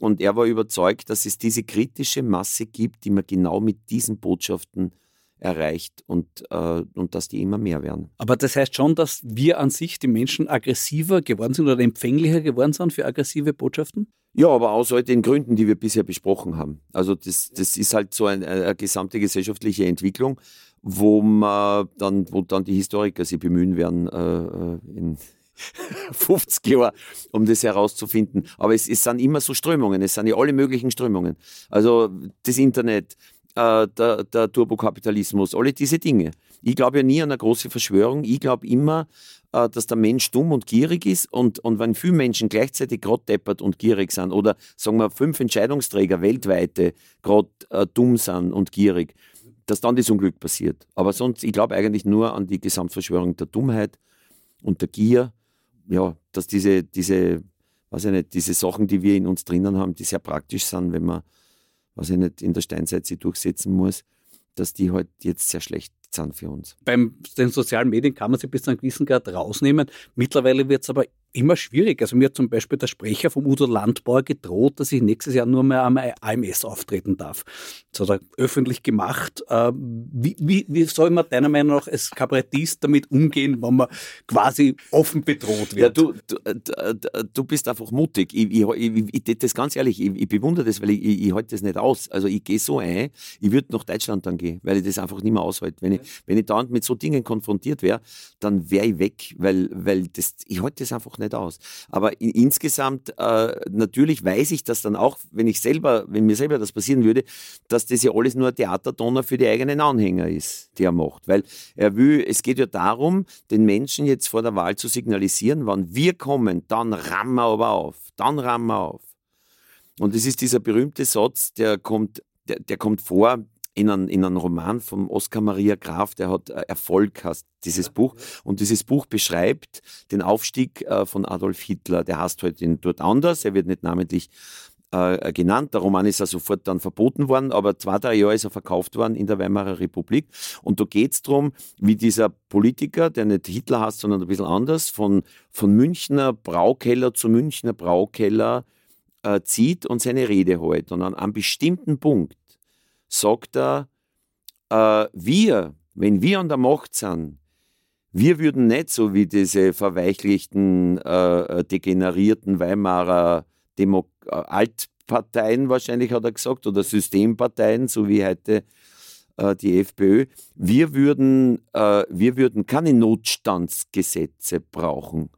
Und er war überzeugt, dass es diese kritische Masse gibt, die man genau mit diesen Botschaften erreicht und, äh, und dass die immer mehr werden. Aber das heißt schon, dass wir an sich, die Menschen, aggressiver geworden sind oder empfänglicher geworden sind für aggressive Botschaften? Ja, aber aus all den Gründen, die wir bisher besprochen haben. Also das, das ist halt so eine, eine gesamte gesellschaftliche Entwicklung, wo man dann, wo dann die Historiker sich bemühen werden, äh, in *laughs* 50 Jahren, um das herauszufinden. Aber es, es sind immer so Strömungen, es sind ja alle möglichen Strömungen. Also das Internet, äh, der, der Turbokapitalismus, alle diese Dinge. Ich glaube ja nie an eine große Verschwörung. Ich glaube immer, äh, dass der Mensch dumm und gierig ist und, und wenn viele Menschen gleichzeitig gerade deppert und gierig sind oder sagen wir fünf Entscheidungsträger weltweite gerade äh, dumm sind und gierig, dass dann das Unglück passiert. Aber sonst, ich glaube eigentlich nur an die Gesamtverschwörung der Dummheit und der Gier. Ja, dass diese, diese, weiß ich nicht, diese Sachen, die wir in uns drinnen haben, die sehr praktisch sind, wenn man was ich nicht in der Steinzeit sie durchsetzen muss, dass die halt jetzt sehr schlecht sind für uns. Beim den sozialen Medien kann man sie bis zu einem gewissen Grad rausnehmen. Mittlerweile wird es aber immer schwierig. Also mir hat zum Beispiel der Sprecher vom Udo Landbauer gedroht, dass ich nächstes Jahr nur mehr am AMS auftreten darf. Das hat er öffentlich gemacht. Äh, wie, wie, wie soll man deiner Meinung nach als Kabarettist damit umgehen, wenn man quasi offen bedroht wird? Ja, du, du, äh, du bist einfach mutig. Ich, ich, ich, ich das ganz ehrlich, ich, ich bewundere das, weil ich, ich, ich halte das nicht aus. Also ich gehe so ein, ich würde nach Deutschland dann gehen, weil ich das einfach nicht mehr aushalte. Wenn ich, wenn ich dauernd mit so Dingen konfrontiert wäre, dann wäre ich weg, weil, weil das, ich halte das einfach nicht aus. Aber in, insgesamt, äh, natürlich weiß ich das dann auch, wenn ich selber, wenn mir selber das passieren würde, dass das ja alles nur Theaterdonner für die eigenen Anhänger ist, die er macht. Weil er will, es geht ja darum, den Menschen jetzt vor der Wahl zu signalisieren, wann wir kommen, dann rammen wir aber auf. Dann rammen wir auf. Und es ist dieser berühmte Satz, der kommt, der, der kommt vor in einem, in einem Roman von Oskar Maria Graf, der hat äh, Erfolg heißt dieses Buch. Und dieses Buch beschreibt den Aufstieg äh, von Adolf Hitler. Der heißt halt in, dort anders, er wird nicht namentlich äh, genannt. Der Roman ist ja sofort dann verboten worden, aber zwei, drei Jahre ist er verkauft worden in der Weimarer Republik. Und da geht es darum, wie dieser Politiker, der nicht Hitler heißt, sondern ein bisschen anders, von, von Münchner Braukeller zu Münchner Braukeller äh, zieht und seine Rede hält. Und an einem bestimmten Punkt sagt er, äh, wir, wenn wir an der Macht sind, wir würden nicht so wie diese verweichlichten, äh, degenerierten Weimarer Demo äh, Altparteien, wahrscheinlich hat er gesagt, oder Systemparteien, so wie heute äh, die FPÖ, wir würden, äh, wir würden keine Notstandsgesetze brauchen,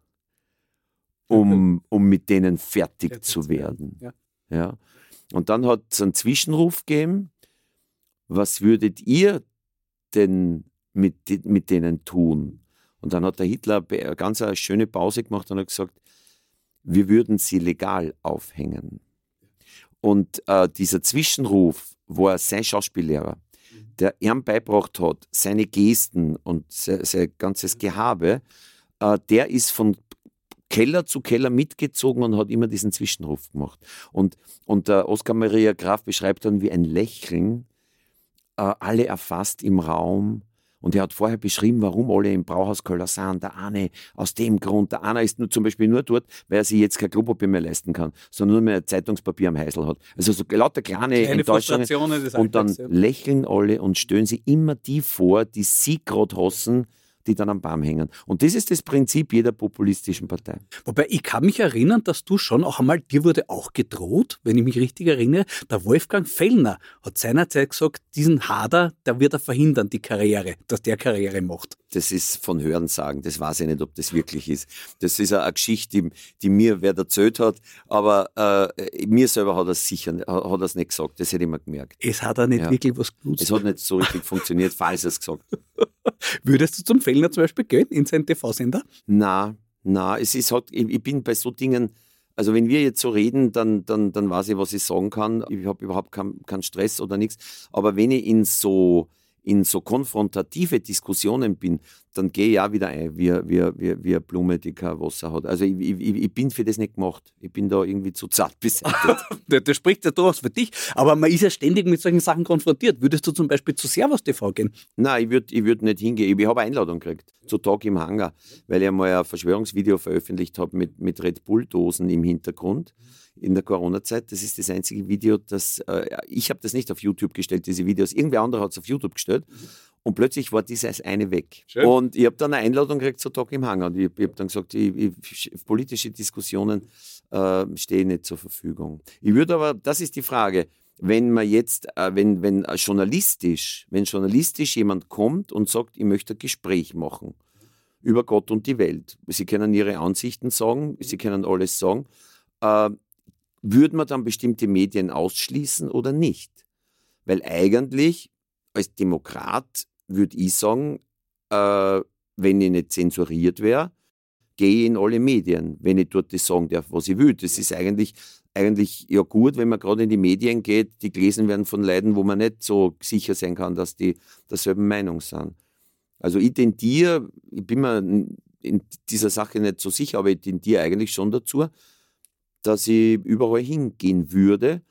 um, um mit denen fertig zu werden. Ja. ja. Und dann hat es einen Zwischenruf gegeben, was würdet ihr denn mit, mit denen tun? Und dann hat der Hitler eine ganz eine schöne Pause gemacht und hat gesagt, wir würden sie legal aufhängen. Und äh, dieser Zwischenruf war sein Schauspiellehrer, der ihm beibracht hat, seine Gesten und sein, sein ganzes Gehabe, äh, der ist von Keller zu Keller mitgezogen und hat immer diesen Zwischenruf gemacht. Und, und der Oskar Maria Graf beschreibt dann wie ein Lächeln, äh, alle erfasst im Raum. Und er hat vorher beschrieben, warum alle im Brauhauskeller sind. Der eine aus dem Grund, der eine ist nur, zum Beispiel nur dort, weil er sich jetzt kein Klopapier mehr leisten kann, sondern nur mehr Zeitungspapier am Heisel hat. Also so lauter kleine, kleine Enttäuschungen. Und dann lächeln alle und stören sie immer die vor, die sie gerade hassen, die dann am Baum hängen. Und das ist das Prinzip jeder populistischen Partei. Wobei ich kann mich erinnern, dass du schon auch einmal, dir wurde auch gedroht, wenn ich mich richtig erinnere, der Wolfgang Fellner hat seinerzeit gesagt, diesen Hader, der wird er verhindern, die Karriere, dass der Karriere macht. Das ist von Hören sagen, das weiß ich nicht, ob das wirklich ist. Das ist eine Geschichte, die, die mir wer erzählt hat, aber äh, mir selber hat er sicher hat es nicht gesagt, das hätte ich mir gemerkt. Es hat er nicht ja. wirklich was genutzt. Es hat nicht so richtig funktioniert, falls er es gesagt hat. *laughs* *laughs* Würdest du zum Fellner zum Beispiel gehen in seinen TV-Sender? Na, na, es ist halt, ich, ich, bin bei so Dingen, also wenn wir jetzt so reden, dann, dann, dann weiß ich, was ich sagen kann. Ich habe überhaupt keinen kein Stress oder nichts. Aber wenn ich in so, in so konfrontative Diskussionen bin, dann gehe ich auch wieder ein, wie, wie, wie, wie eine Blume, die kein Wasser hat. Also ich, ich, ich bin für das nicht gemacht. Ich bin da irgendwie zu zart beseitigt. *laughs* das spricht ja durchaus für dich, aber man ist ja ständig mit solchen Sachen konfrontiert. Würdest du zum Beispiel zu Servus TV gehen? Nein, ich würde ich würd nicht hingehen. Ich habe Einladung gekriegt, zu Tag im Hangar, weil ich einmal ein Verschwörungsvideo veröffentlicht habe mit, mit Red Bull-Dosen im Hintergrund in der Corona-Zeit. Das ist das einzige Video, das äh, ich habe das nicht auf YouTube gestellt, diese Videos. Irgendwer andere hat es auf YouTube gestellt. Und plötzlich war dieses eine weg. Schön. Und ich habe dann eine Einladung gekriegt zu Tag im Hangar. Und ich, ich habe dann gesagt, ich, ich, politische Diskussionen äh, stehen nicht zur Verfügung. Ich würde aber, das ist die Frage, wenn man jetzt, äh, wenn, wenn journalistisch, wenn journalistisch jemand kommt und sagt, ich möchte ein Gespräch machen über Gott und die Welt. Sie können ihre Ansichten sagen, sie können alles sagen. Äh, würde man dann bestimmte Medien ausschließen oder nicht? Weil eigentlich als Demokrat würde ich sagen, äh, wenn ich nicht zensuriert wäre, gehe ich in alle Medien, wenn ich dort das sagen darf, was ich will. Das ist eigentlich, eigentlich ja gut, wenn man gerade in die Medien geht, die gelesen werden von Leuten, wo man nicht so sicher sein kann, dass die derselben Meinung sind. Also ich tendiere, ich bin mir in dieser Sache nicht so sicher, aber ich tendiere eigentlich schon dazu, dass ich überall hingehen würde,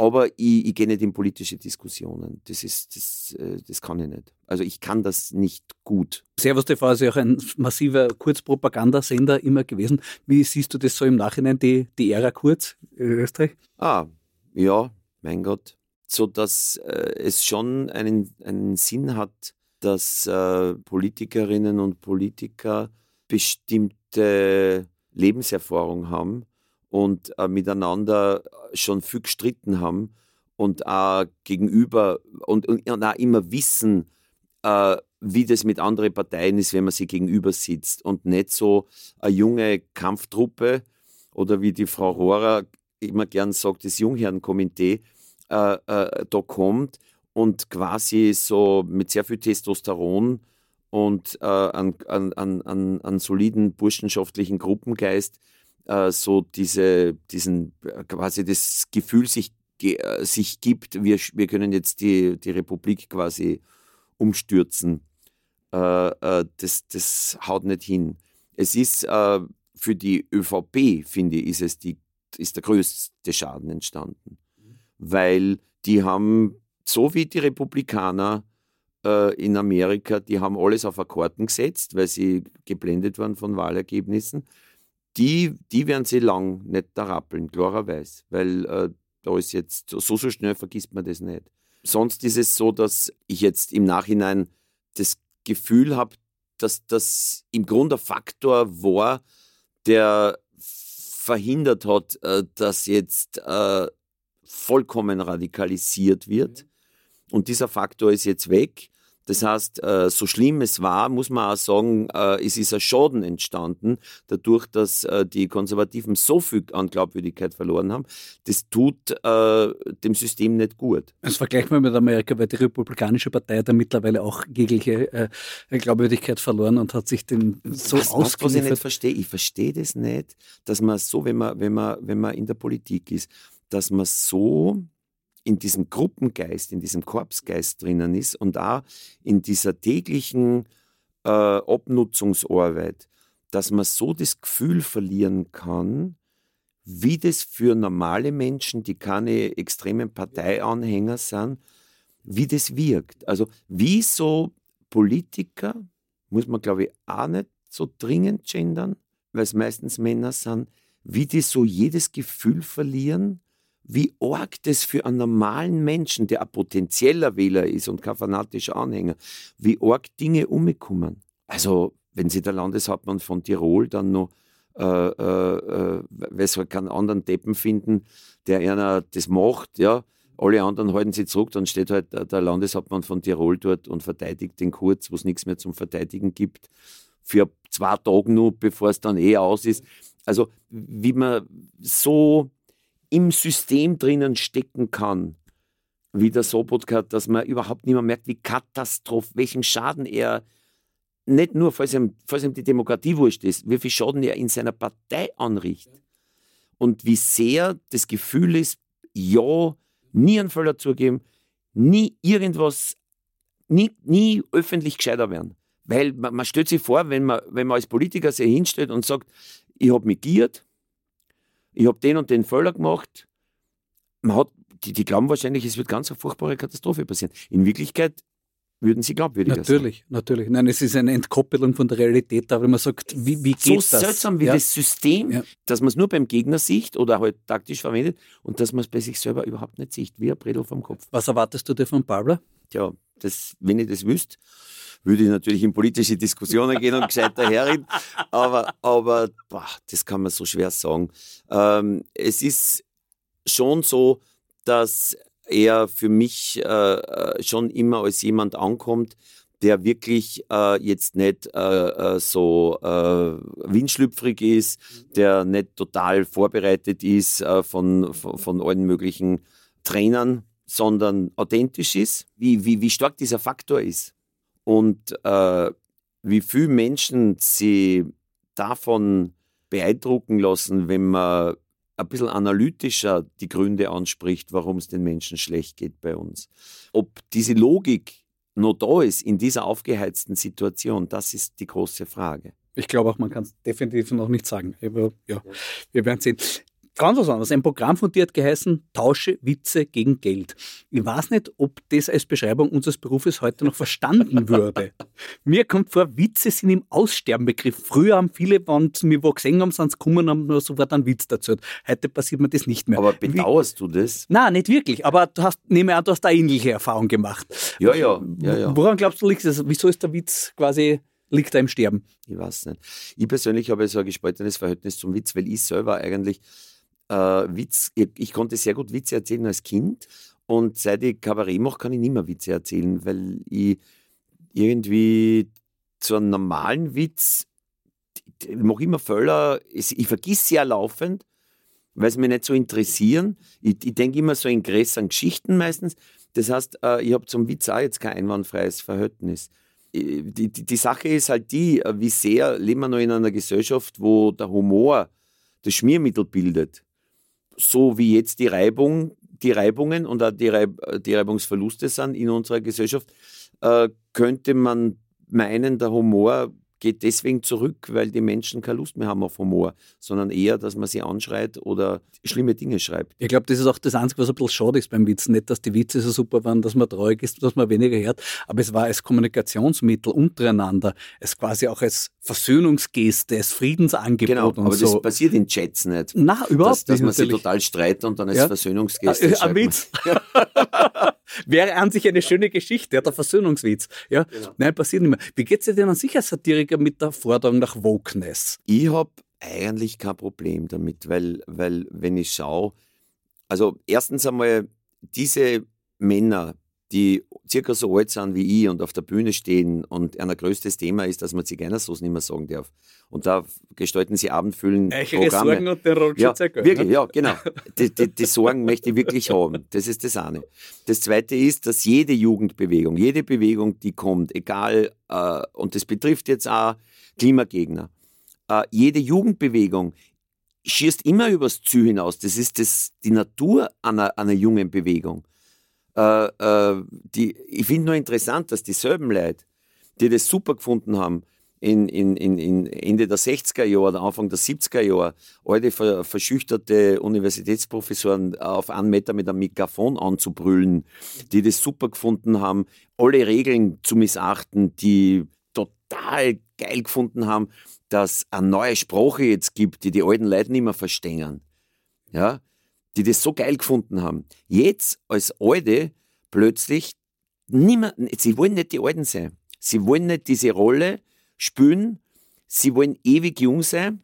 aber ich, ich gehe nicht in politische Diskussionen. Das, ist, das, äh, das kann ich nicht. Also ich kann das nicht gut. Servus TV ist ja auch ein massiver Kurzpropagandasender immer gewesen. Wie siehst du das so im Nachhinein, die, die Ära Kurz in Österreich? Ah, ja, mein Gott. So dass äh, es schon einen, einen Sinn hat, dass äh, Politikerinnen und Politiker bestimmte Lebenserfahrung haben und äh, miteinander schon viel gestritten haben und auch gegenüber und, und, und auch immer wissen, äh, wie das mit anderen Parteien ist, wenn man sie gegenüber sitzt und nicht so eine junge Kampftruppe oder wie die Frau Rohrer immer gern sagt, das Jungherrenkomitee äh, äh, da kommt und quasi so mit sehr viel Testosteron und äh, an, an, an, an soliden burschenschaftlichen Gruppengeist äh, so diese, diesen, äh, quasi das Gefühl sich, äh, sich gibt, wir, wir können jetzt die, die Republik quasi umstürzen. Äh, äh, das, das haut nicht hin. Es ist äh, für die ÖVP, finde ich, ist es die, ist der größte Schaden entstanden. Weil die haben, so wie die Republikaner in Amerika, die haben alles auf Akkorden gesetzt, weil sie geblendet waren von Wahlergebnissen die, die werden sie lang nicht da rappeln, klarerweise, weil äh, da ist jetzt, so, so schnell vergisst man das nicht. Sonst ist es so, dass ich jetzt im Nachhinein das Gefühl habe, dass das im Grunde ein Faktor war, der verhindert hat, äh, dass jetzt äh, vollkommen radikalisiert wird. Und dieser Faktor ist jetzt weg. Das heißt, äh, so schlimm es war, muss man auch sagen, äh, es ist ein Schaden entstanden, dadurch, dass äh, die Konservativen so viel an Glaubwürdigkeit verloren haben. Das tut dem System nicht gut. Das vergleicht man mit Amerika, weil die Republikanische Partei hat da mittlerweile auch jegliche Glaubwürdigkeit verloren und hat sich den so was, was, was ich nicht verstehe, ich verstehe das nicht, dass man so, wenn man, wenn man, wenn man in der Politik ist, dass man so in diesem Gruppengeist, in diesem Korpsgeist drinnen ist und auch in dieser täglichen äh, Abnutzungsarbeit, dass man so das Gefühl verlieren kann, wie das für normale Menschen, die keine extremen Parteianhänger sind, wie das wirkt. Also wie so Politiker, muss man glaube ich auch nicht so dringend gendern, weil es meistens Männer sind, wie die so jedes Gefühl verlieren, wie arg das für einen normalen Menschen, der ein potenzieller Wähler ist und kein fanatischer Anhänger, wie arg Dinge umkommen. Also, wenn sich der Landeshauptmann von Tirol dann noch, äh, äh, äh weil es halt keinen anderen Deppen finden, der einer das macht, ja, alle anderen halten sich zurück, dann steht halt der Landeshauptmann von Tirol dort und verteidigt den Kurz, wo es nichts mehr zum Verteidigen gibt, für zwei Tage nur, bevor es dann eh aus ist. Also, wie man so im System drinnen stecken kann, wie der Sobotka, dass man überhaupt nicht mehr merkt, wie Katastroph, welchen Schaden er nicht nur, falls ihm, falls ihm die Demokratie wurscht ist, wie viel Schaden er in seiner Partei anrichtet. Und wie sehr das Gefühl ist, ja, nie einen Fehler zugeben, nie irgendwas, nie, nie öffentlich gescheiter werden. Weil man, man stellt sich vor, wenn man, wenn man als Politiker sich hinstellt und sagt, ich habe mich giert, ich habe den und den Fehler gemacht, man hat, die, die glauben wahrscheinlich, es wird ganz eine furchtbare Katastrophe passieren. In Wirklichkeit würden sie glaubwürdiger natürlich, sein. Natürlich, Nein, es ist eine Entkoppelung von der Realität, aber man sagt, wie, wie geht so das? So seltsam wie ja. das System, ja. dass man es nur beim Gegner sieht oder halt taktisch verwendet und dass man es bei sich selber überhaupt nicht sieht, wie ein Bredel vom Kopf. Was erwartest du dir von Pablo? Tja, das, wenn ich das wüsste, würde ich natürlich in politische Diskussionen gehen und gescheiter herreden. Aber, aber boah, das kann man so schwer sagen. Ähm, es ist schon so, dass er für mich äh, äh, schon immer als jemand ankommt, der wirklich äh, jetzt nicht äh, äh so äh, windschlüpfrig ist, der nicht total vorbereitet ist äh, von, von, von, allen möglichen Trainern, sondern authentisch ist, wie, wie, wie stark dieser Faktor ist und wie viele Menschen sie davon beeindrucken lassen, wenn man ein bisschen analytischer die Gründe anspricht, warum es den Menschen schlecht geht bei uns. Ob diese Logik noch da ist in dieser aufgeheizten Situation, das ist die große Frage. Ich glaube auch, man kann es definitiv noch nicht sagen. Aber ja, wir werden sehen. Ganz was anderes. Ein Programm von dir hat geheißen, tausche Witze gegen Geld. Ich weiß nicht, ob das als Beschreibung unseres Berufes heute noch verstanden würde. *laughs* mir kommt vor, Witze sind im Aussterbenbegriff. Früher haben viele, wenn sie mir wo gesehen haben, sind sie gekommen und haben nur sofort einen Witz dazu. Heute passiert mir das nicht mehr. Aber bedauerst Wie, du das? Nein, nicht wirklich. Aber du hast, nehme an, du hast da ähnliche Erfahrung gemacht. Ja, ja. ja, ja. Woran glaubst du, liegt das? Wieso ist der Witz quasi liegt er im Sterben? Ich weiß nicht. Ich persönlich habe so ein gespaltenes Verhältnis zum Witz, weil ich selber eigentlich äh, Witz, ich, ich, konnte sehr gut Witze erzählen als Kind und seit ich Kabarett mache, kann ich nicht mehr Witze erzählen, weil ich irgendwie zu einem normalen Witz, ich mache immer Völler, ich vergiss sehr laufend, weil sie mich nicht so interessieren. Ich, ich denke immer so in größeren Geschichten meistens. Das heißt, äh, ich habe zum Witz auch jetzt kein einwandfreies Verhältnis. Äh, die, die, die Sache ist halt die, äh, wie sehr leben wir noch in einer Gesellschaft, wo der Humor das Schmiermittel bildet so wie jetzt die Reibung, die Reibungen und auch die, Reib, die Reibungsverluste sind in unserer Gesellschaft, äh, könnte man meinen, der Humor geht deswegen zurück, weil die Menschen keine Lust mehr haben auf Humor, sondern eher, dass man sie anschreit oder schlimme Dinge schreibt. Ich glaube, das ist auch das Einzige, was ein bisschen schade ist beim Witzen. Nicht, dass die Witze so super waren, dass man traurig ist, dass man weniger hört, aber es war als Kommunikationsmittel untereinander, es quasi auch als Versöhnungsgeste, als Friedensangebot genau, und aber so. das passiert in Chats nicht. Na, überhaupt dass, dass man sich total streitet und dann als ja? Versöhnungsgeste äh, Ein Witz. *laughs* Wäre an sich eine schöne Geschichte, der Versöhnungswitz. Ja? Genau. Nein, passiert nicht mehr. Wie geht es dir denn an sich als Satiriker mit der Forderung nach Wokeness? Ich habe eigentlich kein Problem damit, weil, weil wenn ich schaue, also erstens einmal diese Männer, die circa so alt sind wie ich und auf der Bühne stehen und ein größtes Thema ist, dass man Zigeunersoße nicht mehr sagen darf. Und da gestalten sie abendfüllend Programme. Sorgen und den ja, Wirklich, ne? ja, genau. Die, die, die, Sorgen möchte ich wirklich haben. Das ist das eine. Das zweite ist, dass jede Jugendbewegung, jede Bewegung, die kommt, egal, äh, und das betrifft jetzt auch Klimagegner, äh, jede Jugendbewegung schießt immer übers Ziel hinaus. Das ist das, die Natur einer, einer jungen Bewegung. Äh, äh, die, ich finde nur interessant, dass dieselben Leute, die das super gefunden haben, in, in, in Ende der 60er Jahre oder Anfang der 70er Jahre alte verschüchterte Universitätsprofessoren auf einen Meter mit einem Mikrofon anzubrüllen, die das super gefunden haben, alle Regeln zu missachten, die total geil gefunden haben, dass eine neue Sprache jetzt gibt, die die alten Leute nicht mehr verstehen. Ja, die das so geil gefunden haben. Jetzt als Alte plötzlich nimmer, sie wollen nicht die Alten sein. Sie wollen nicht diese Rolle spielen. Sie wollen ewig jung sein.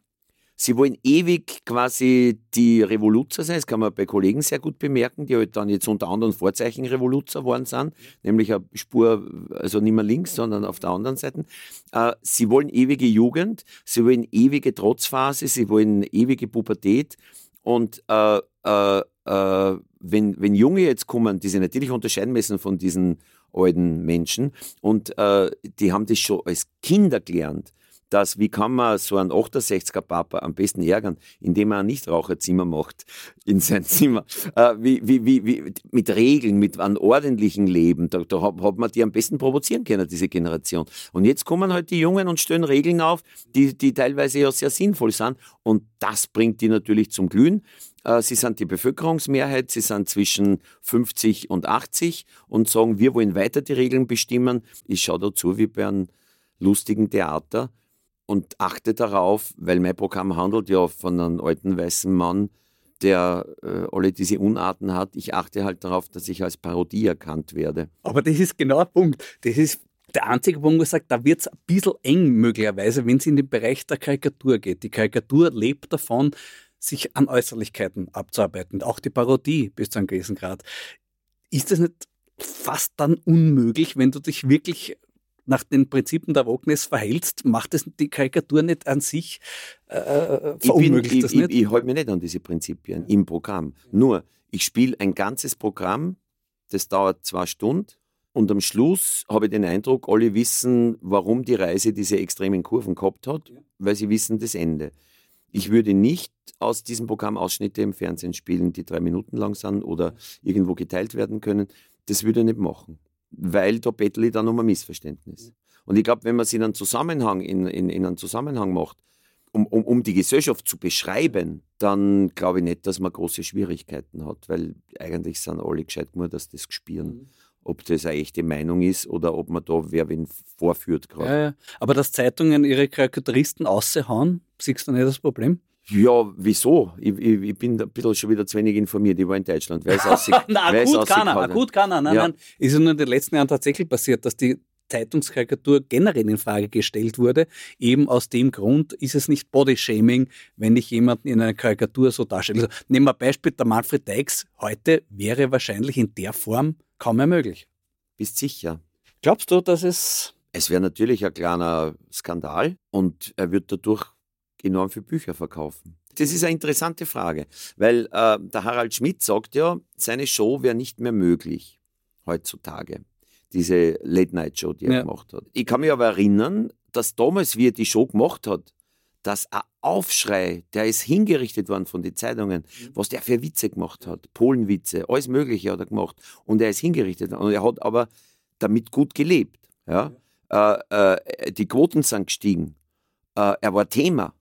Sie wollen ewig quasi die Revoluzer sein. Das kann man bei Kollegen sehr gut bemerken, die halt dann jetzt unter anderem Vorzeichen Revoluzer geworden sind, nämlich eine Spur, also nicht mehr links, sondern auf der anderen Seite. Äh, sie wollen ewige Jugend, sie wollen ewige Trotzphase, sie wollen ewige Pubertät und äh, äh, äh, wenn, wenn Junge jetzt kommen, die sich natürlich unterscheiden müssen von diesen alten Menschen und äh, die haben das schon als Kinder gelernt, dass wie kann man so einen 68er Papa am besten ärgern, indem er ein Nichtraucherzimmer macht in sein Zimmer. Äh, wie, wie, wie, wie, mit Regeln, mit einem ordentlichen Leben. Da, da hat, hat man die am besten provozieren können, diese Generation. Und jetzt kommen halt die Jungen und stellen Regeln auf, die, die teilweise ja sehr sinnvoll sind. Und das bringt die natürlich zum Glühen. Äh, sie sind die Bevölkerungsmehrheit, sie sind zwischen 50 und 80 und sagen, wir wollen weiter die Regeln bestimmen. Ich schaue dazu wie bei einem lustigen Theater und achte darauf, weil mein Programm handelt ja von einem alten weißen Mann, der äh, alle diese Unarten hat. Ich achte halt darauf, dass ich als Parodie erkannt werde. Aber das ist genau der Punkt. Das ist der einzige Punkt, wo ich sage, da wird es ein bisschen eng möglicherweise, wenn es in den Bereich der Karikatur geht. Die Karikatur lebt davon, sich an Äußerlichkeiten abzuarbeiten. Auch die Parodie bis zu einem gewissen Grad. Ist das nicht fast dann unmöglich, wenn du dich wirklich nach den Prinzipien der Wokeness verhältst, macht es die Karikatur nicht an sich äh, äh verunmöglicht ich das nicht? Ich, ich halte mich nicht an diese Prinzipien im Programm. Nur, ich spiele ein ganzes Programm, das dauert zwei Stunden und am Schluss habe ich den Eindruck, alle wissen, warum die Reise diese extremen Kurven gehabt hat, weil sie wissen das Ende. Ich würde nicht aus diesem Programm Ausschnitte im Fernsehen spielen, die drei Minuten lang sind oder irgendwo geteilt werden können. Das würde ich nicht machen, weil da bettle ich dann um ein Missverständnis. Und ich glaube, wenn man es in einen Zusammenhang, in, in, in einen Zusammenhang macht, um, um, um die Gesellschaft zu beschreiben, dann glaube ich nicht, dass man große Schwierigkeiten hat, weil eigentlich sind alle gescheit nur, dass das gespüren. Mhm. Ob das eine echte Meinung ist oder ob man da wer wen vorführt gerade. Ja, ja. Aber dass Zeitungen ihre Karikaturisten aushauen, siehst du nicht das Problem? Ja, wieso? Ich, ich, ich, bin ein bisschen schon wieder zu wenig informiert. Ich war in Deutschland. Wer ist nein, gut kann er, gut kann er. Nein, ja. nein. Ist ja nur in den letzten Jahren tatsächlich passiert, dass die Zeitungskarikatur generell in Frage gestellt wurde. Eben aus dem Grund ist es nicht Bodyshaming, wenn ich jemanden in einer Karikatur so darstelle. Also, nehmen wir ein Beispiel, der Manfred Dykes heute wäre wahrscheinlich in der Form kaum mehr möglich. Bist sicher? Glaubst du, dass es... Es wäre natürlich ein kleiner Skandal und er wird dadurch enorm viele Bücher verkaufen. Das ist eine interessante Frage, weil äh, der Harald Schmidt sagt ja, seine Show wäre nicht mehr möglich heutzutage diese Late-Night-Show, die er ja. gemacht hat. Ich kann mich aber erinnern, dass damals, wie er die Show gemacht hat, dass ein Aufschrei, der ist hingerichtet worden von den Zeitungen, mhm. was der für Witze gemacht hat, Polenwitze, alles Mögliche hat er gemacht und er ist hingerichtet und er hat aber damit gut gelebt. Ja? ja. Äh, äh, die Quoten sind gestiegen, äh, er war Thema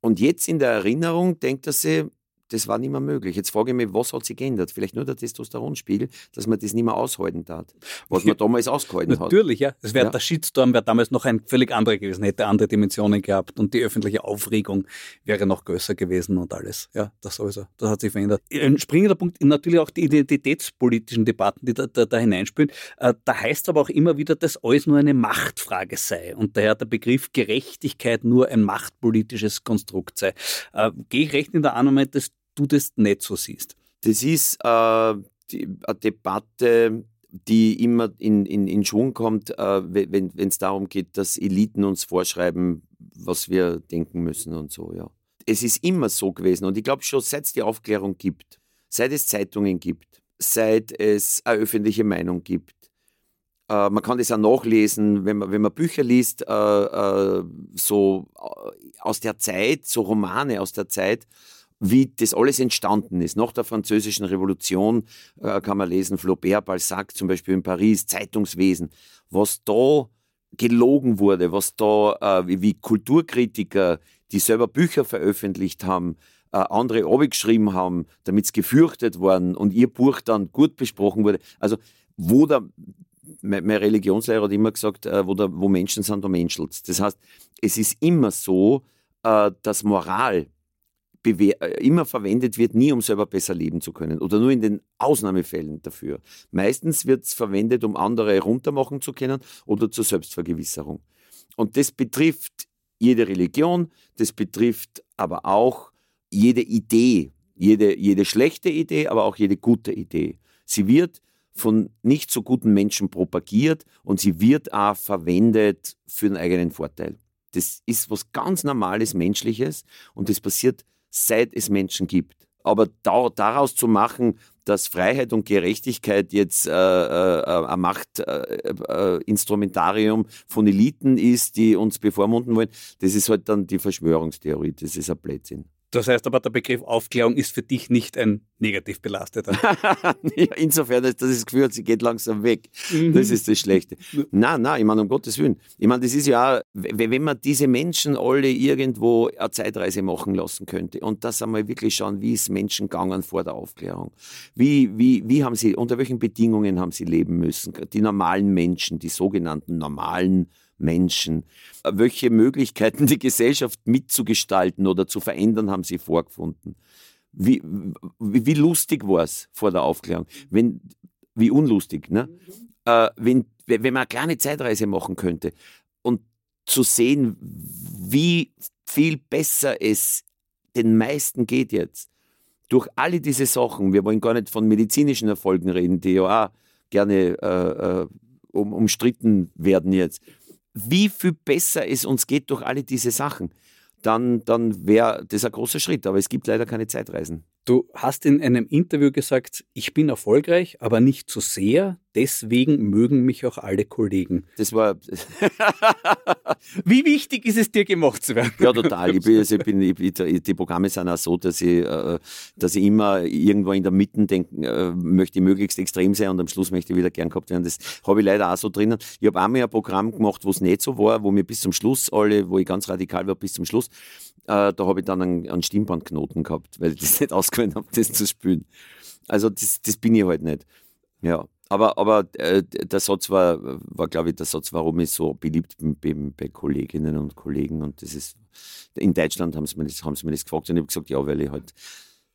und jetzt in der Erinnerung denkt er sich, das war nicht mehr möglich. Jetzt frage ich mich, was hat sich geändert? Vielleicht nur der Testosteronspiegel, dass man das nicht mehr aushalten hat, was man *laughs* damals ausgehalten hat. Natürlich, ja. Es wäre ja. der Shitstorm wäre damals noch ein völlig anderer gewesen, hätte andere Dimensionen gehabt und die öffentliche Aufregung wäre noch größer gewesen und alles. Ja, das sowieso. Das hat sich verändert. Ein springender Punkt natürlich auch die identitätspolitischen Debatten, die da, da, da hineinspielen. Äh, da heißt aber auch immer wieder, dass alles nur eine Machtfrage sei und daher der Begriff Gerechtigkeit nur ein machtpolitisches Konstrukt sei. Äh, gehe ich recht in der Annahme, dass du das nicht so siehst? Das ist äh, die, eine Debatte, die immer in, in, in Schwung kommt, äh, wenn es darum geht, dass Eliten uns vorschreiben, was wir denken müssen und so, ja. Es ist immer so gewesen und ich glaube schon, seit es die Aufklärung gibt, seit es Zeitungen gibt, seit es eine öffentliche Meinung gibt, äh, man kann das auch nachlesen, wenn man, wenn man Bücher liest, äh, äh so äh, aus der Zeit, so Romane aus der Zeit, wie das alles entstanden ist. Nach der Französischen Revolution äh, kann man lesen, Flaubert, Balzac zum Beispiel in Paris, Zeitungswesen, was da gelogen wurde, was da äh, wie Kulturkritiker, die selber Bücher veröffentlicht haben, äh, andere abgeschrieben haben, damit es gefürchtet worden und ihr Buch dann gut besprochen wurde. Also wo da mein, mein Religionslehrer hat immer gesagt, äh, wo, da, wo Menschen sind, da menschelt Das heißt, es ist immer so, äh, dass Moral immer verwendet wird, nie um selber besser leben zu können oder nur in den Ausnahmefällen dafür. Meistens wird es verwendet, um andere runtermachen zu können oder zur Selbstvergewisserung. Und das betrifft jede Religion, das betrifft aber auch jede Idee, jede, jede schlechte Idee, aber auch jede gute Idee. Sie wird von nicht so guten Menschen propagiert und sie wird auch verwendet für den eigenen Vorteil. Das ist was ganz Normales, Menschliches und das passiert seit es Menschen gibt. aber da, daraus zu machen, dass Freiheit und Gerechtigkeit jetzt äh, äh, ein Machtinstrumentarium äh, äh von Eliten ist, die uns bevormunden wollen, das ist halt dann die Verschwörungstheorie. Das ist ein Blödsinn. Das heißt aber, der Begriff Aufklärung ist für dich nicht ein negativ belasteter. *laughs* insofern, dass das Gefühl hat, sie geht langsam weg. Mhm. Das ist das Schlechte. Nein, nein, ich meine, um Gottes Willen. Ich meine, das ist ja auch, wenn man diese Menschen alle irgendwo eine Zeitreise machen lassen könnte und das einmal wirklich schauen, wie ist Menschen gegangen vor der Aufklärung. Wie, wie, wie haben sie, unter welchen Bedingungen haben sie leben müssen? Die normalen Menschen, die sogenannten normalen Menschen. Menschen. Welche Möglichkeiten, die Gesellschaft mitzugestalten oder zu verändern, haben Sie vorgefunden? Wie, wie, lustig war es vor der Aufklärung? Wenn, wie unlustig, ne? Äh, wenn, wenn man eine kleine Zeitreise machen könnte und zu sehen, wie viel besser es den meisten geht jetzt. Durch alle diese Sachen, wir wollen gar nicht von medizinischen Erfolgen reden, die ja auch gerne äh, äh um, umstritten werden jetzt wie viel besser es uns geht durch alle diese Sachen, dann, dann wäre das ein großer Schritt. Aber es gibt leider keine Zeitreisen. Du hast in einem Interview gesagt, ich bin erfolgreich, aber nicht zu so sehr. Deswegen mögen mich auch alle Kollegen. Das war. *laughs* Wie wichtig ist es dir, gemacht zu werden? Ja, total. Ich bin, also ich bin, ich, die Programme sind auch so, dass ich, äh, dass ich immer irgendwo in der Mitte denke, äh, möchte ich möglichst extrem sein und am Schluss möchte ich wieder gern gehabt werden. Das habe ich leider auch so drinnen. Ich habe einmal ein Programm gemacht, wo es nicht so war, wo mir bis zum Schluss alle, wo ich ganz radikal war, bis zum Schluss, äh, da habe ich dann einen, einen Stimmbandknoten gehabt, weil ich das nicht ausgewählt habe, das zu spielen. Also das, das bin ich halt nicht. Ja. Aber, aber äh, der Satz war, war glaube ich, der Satz, warum ich so beliebt bin bei, Kolleginnen und Kollegen. Und das ist, in Deutschland haben sie mir das, haben sie mir das gefragt und ich habe gesagt, ja, weil ich halt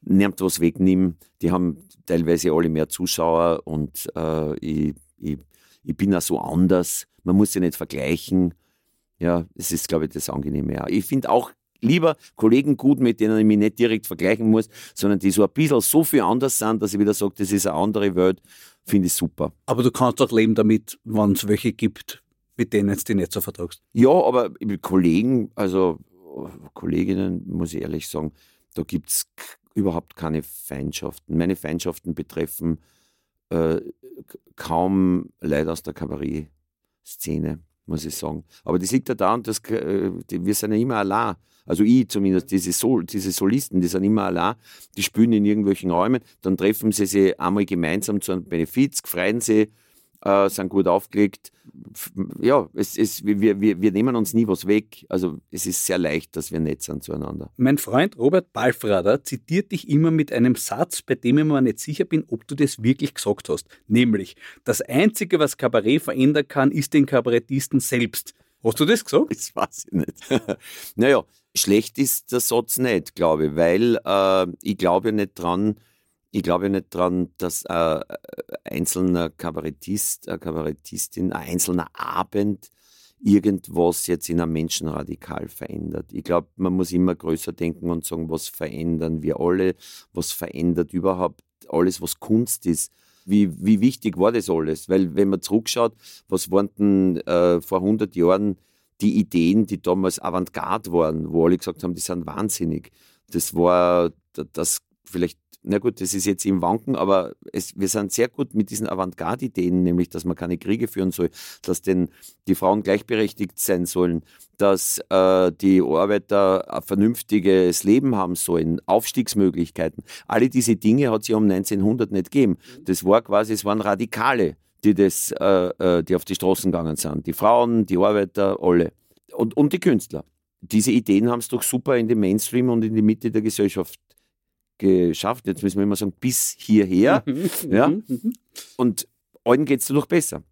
niemand was wegnehme. Die haben teilweise alle mehr Zuschauer und äh, ich, ich, ich bin auch so anders. Man muss sich nicht vergleichen. Ja, das ist, glaube ich, das Angenehme. Ich finde auch lieber Kollegen gut, mit denen ich mich nicht direkt vergleichen muss, sondern die so ein bisschen so viel anders sind, dass ich wieder sage, das ist eine andere Welt, finde ich super. Aber du kannst auch leben damit, wenn es welche gibt, mit denen du dich nicht so vertragst. Ja, aber mit Kollegen, also Kolleginnen, muss ich ehrlich sagen, da gibt es überhaupt keine Feindschaften. Meine Feindschaften betreffen äh, kaum Leute aus der Kabarett-Szene, muss ich sagen. Aber das liegt ja daran, dass äh, wir sind ja immer allein also ich zumindest, diese, Sol, diese Solisten, die sind immer allein, die spielen in irgendwelchen Räumen, dann treffen sie sich einmal gemeinsam zu einem Benefiz, freuen sie, äh, sind gut aufgelegt. Ja, es, es, wir, wir, wir nehmen uns nie was weg. Also es ist sehr leicht, dass wir nett sind zueinander. Mein Freund Robert Balfrader zitiert dich immer mit einem Satz, bei dem ich mir nicht sicher bin, ob du das wirklich gesagt hast. Nämlich, das Einzige, was Kabarett verändern kann, ist den Kabarettisten selbst. Hast du das gesagt? Das weiß ich nicht. *laughs* naja, schlecht ist der Satz nicht, glaube ich, weil äh, ich glaube nicht dran, ich glaube nicht dran, dass äh, einzelner Kabarettist, eine Kabarettistin, ein einzelner Abend irgendwas jetzt in einem Menschen radikal verändert. Ich glaube, man muss immer größer denken und sagen, was verändern wir alle, was verändert überhaupt alles, was Kunst ist wie, wie wichtig war das alles? Weil wenn man zurückschaut, was waren denn äh, vor 100 Jahren die Ideen, die damals Avantgarde waren, wo alle gesagt haben, die sind wahnsinnig. Das war das vielleicht na gut, das ist jetzt im Wanken, aber es, wir sind sehr gut mit diesen Avantgarde-Ideen, nämlich, dass man keine Kriege führen soll, dass denn die Frauen gleichberechtigt sein sollen, dass äh, die Arbeiter ein vernünftiges Leben haben sollen, Aufstiegsmöglichkeiten. Alle diese Dinge hat es ja um 1900 nicht gegeben. Das war quasi, es waren Radikale, die, das, äh, äh, die auf die Straßen gegangen sind. Die Frauen, die Arbeiter, alle. Und, und die Künstler. Diese Ideen haben es doch super in den Mainstream und in die Mitte der Gesellschaft geschafft. Jetzt müssen wir immer sagen, bis hierher. Mhm. ja? Mhm. Mhm. Und allen geht es dadurch besser.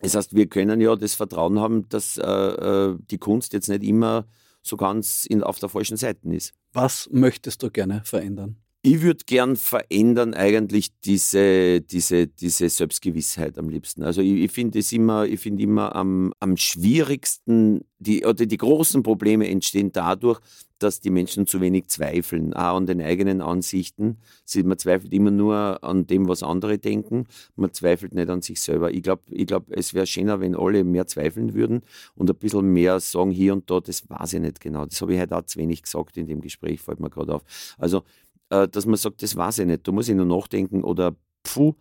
Das heißt, wir können ja das Vertrauen haben, dass äh, äh, die Kunst jetzt nicht immer so ganz in, auf der falschen Seite ist. Was möchtest du gerne verändern? Ich würde gern verändern eigentlich diese, diese, diese Selbstgewissheit am liebsten. Also ich, ich finde es immer, ich finde immer am, am schwierigsten, die, oder die großen Probleme entstehen dadurch, dass die Menschen zu wenig zweifeln, auch an den eigenen Ansichten. Man zweifelt immer nur an dem, was andere denken. Man zweifelt nicht an sich selber. Ich glaube, ich glaub, es wäre schöner, wenn alle mehr zweifeln würden und ein bisschen mehr sagen hier und da, das weiß ich nicht genau. Das habe ich heute auch zu wenig gesagt in dem Gespräch, fällt mir gerade auf. Also dass man sagt, das weiß ich nicht, da muss ich nur nachdenken oder pfuh,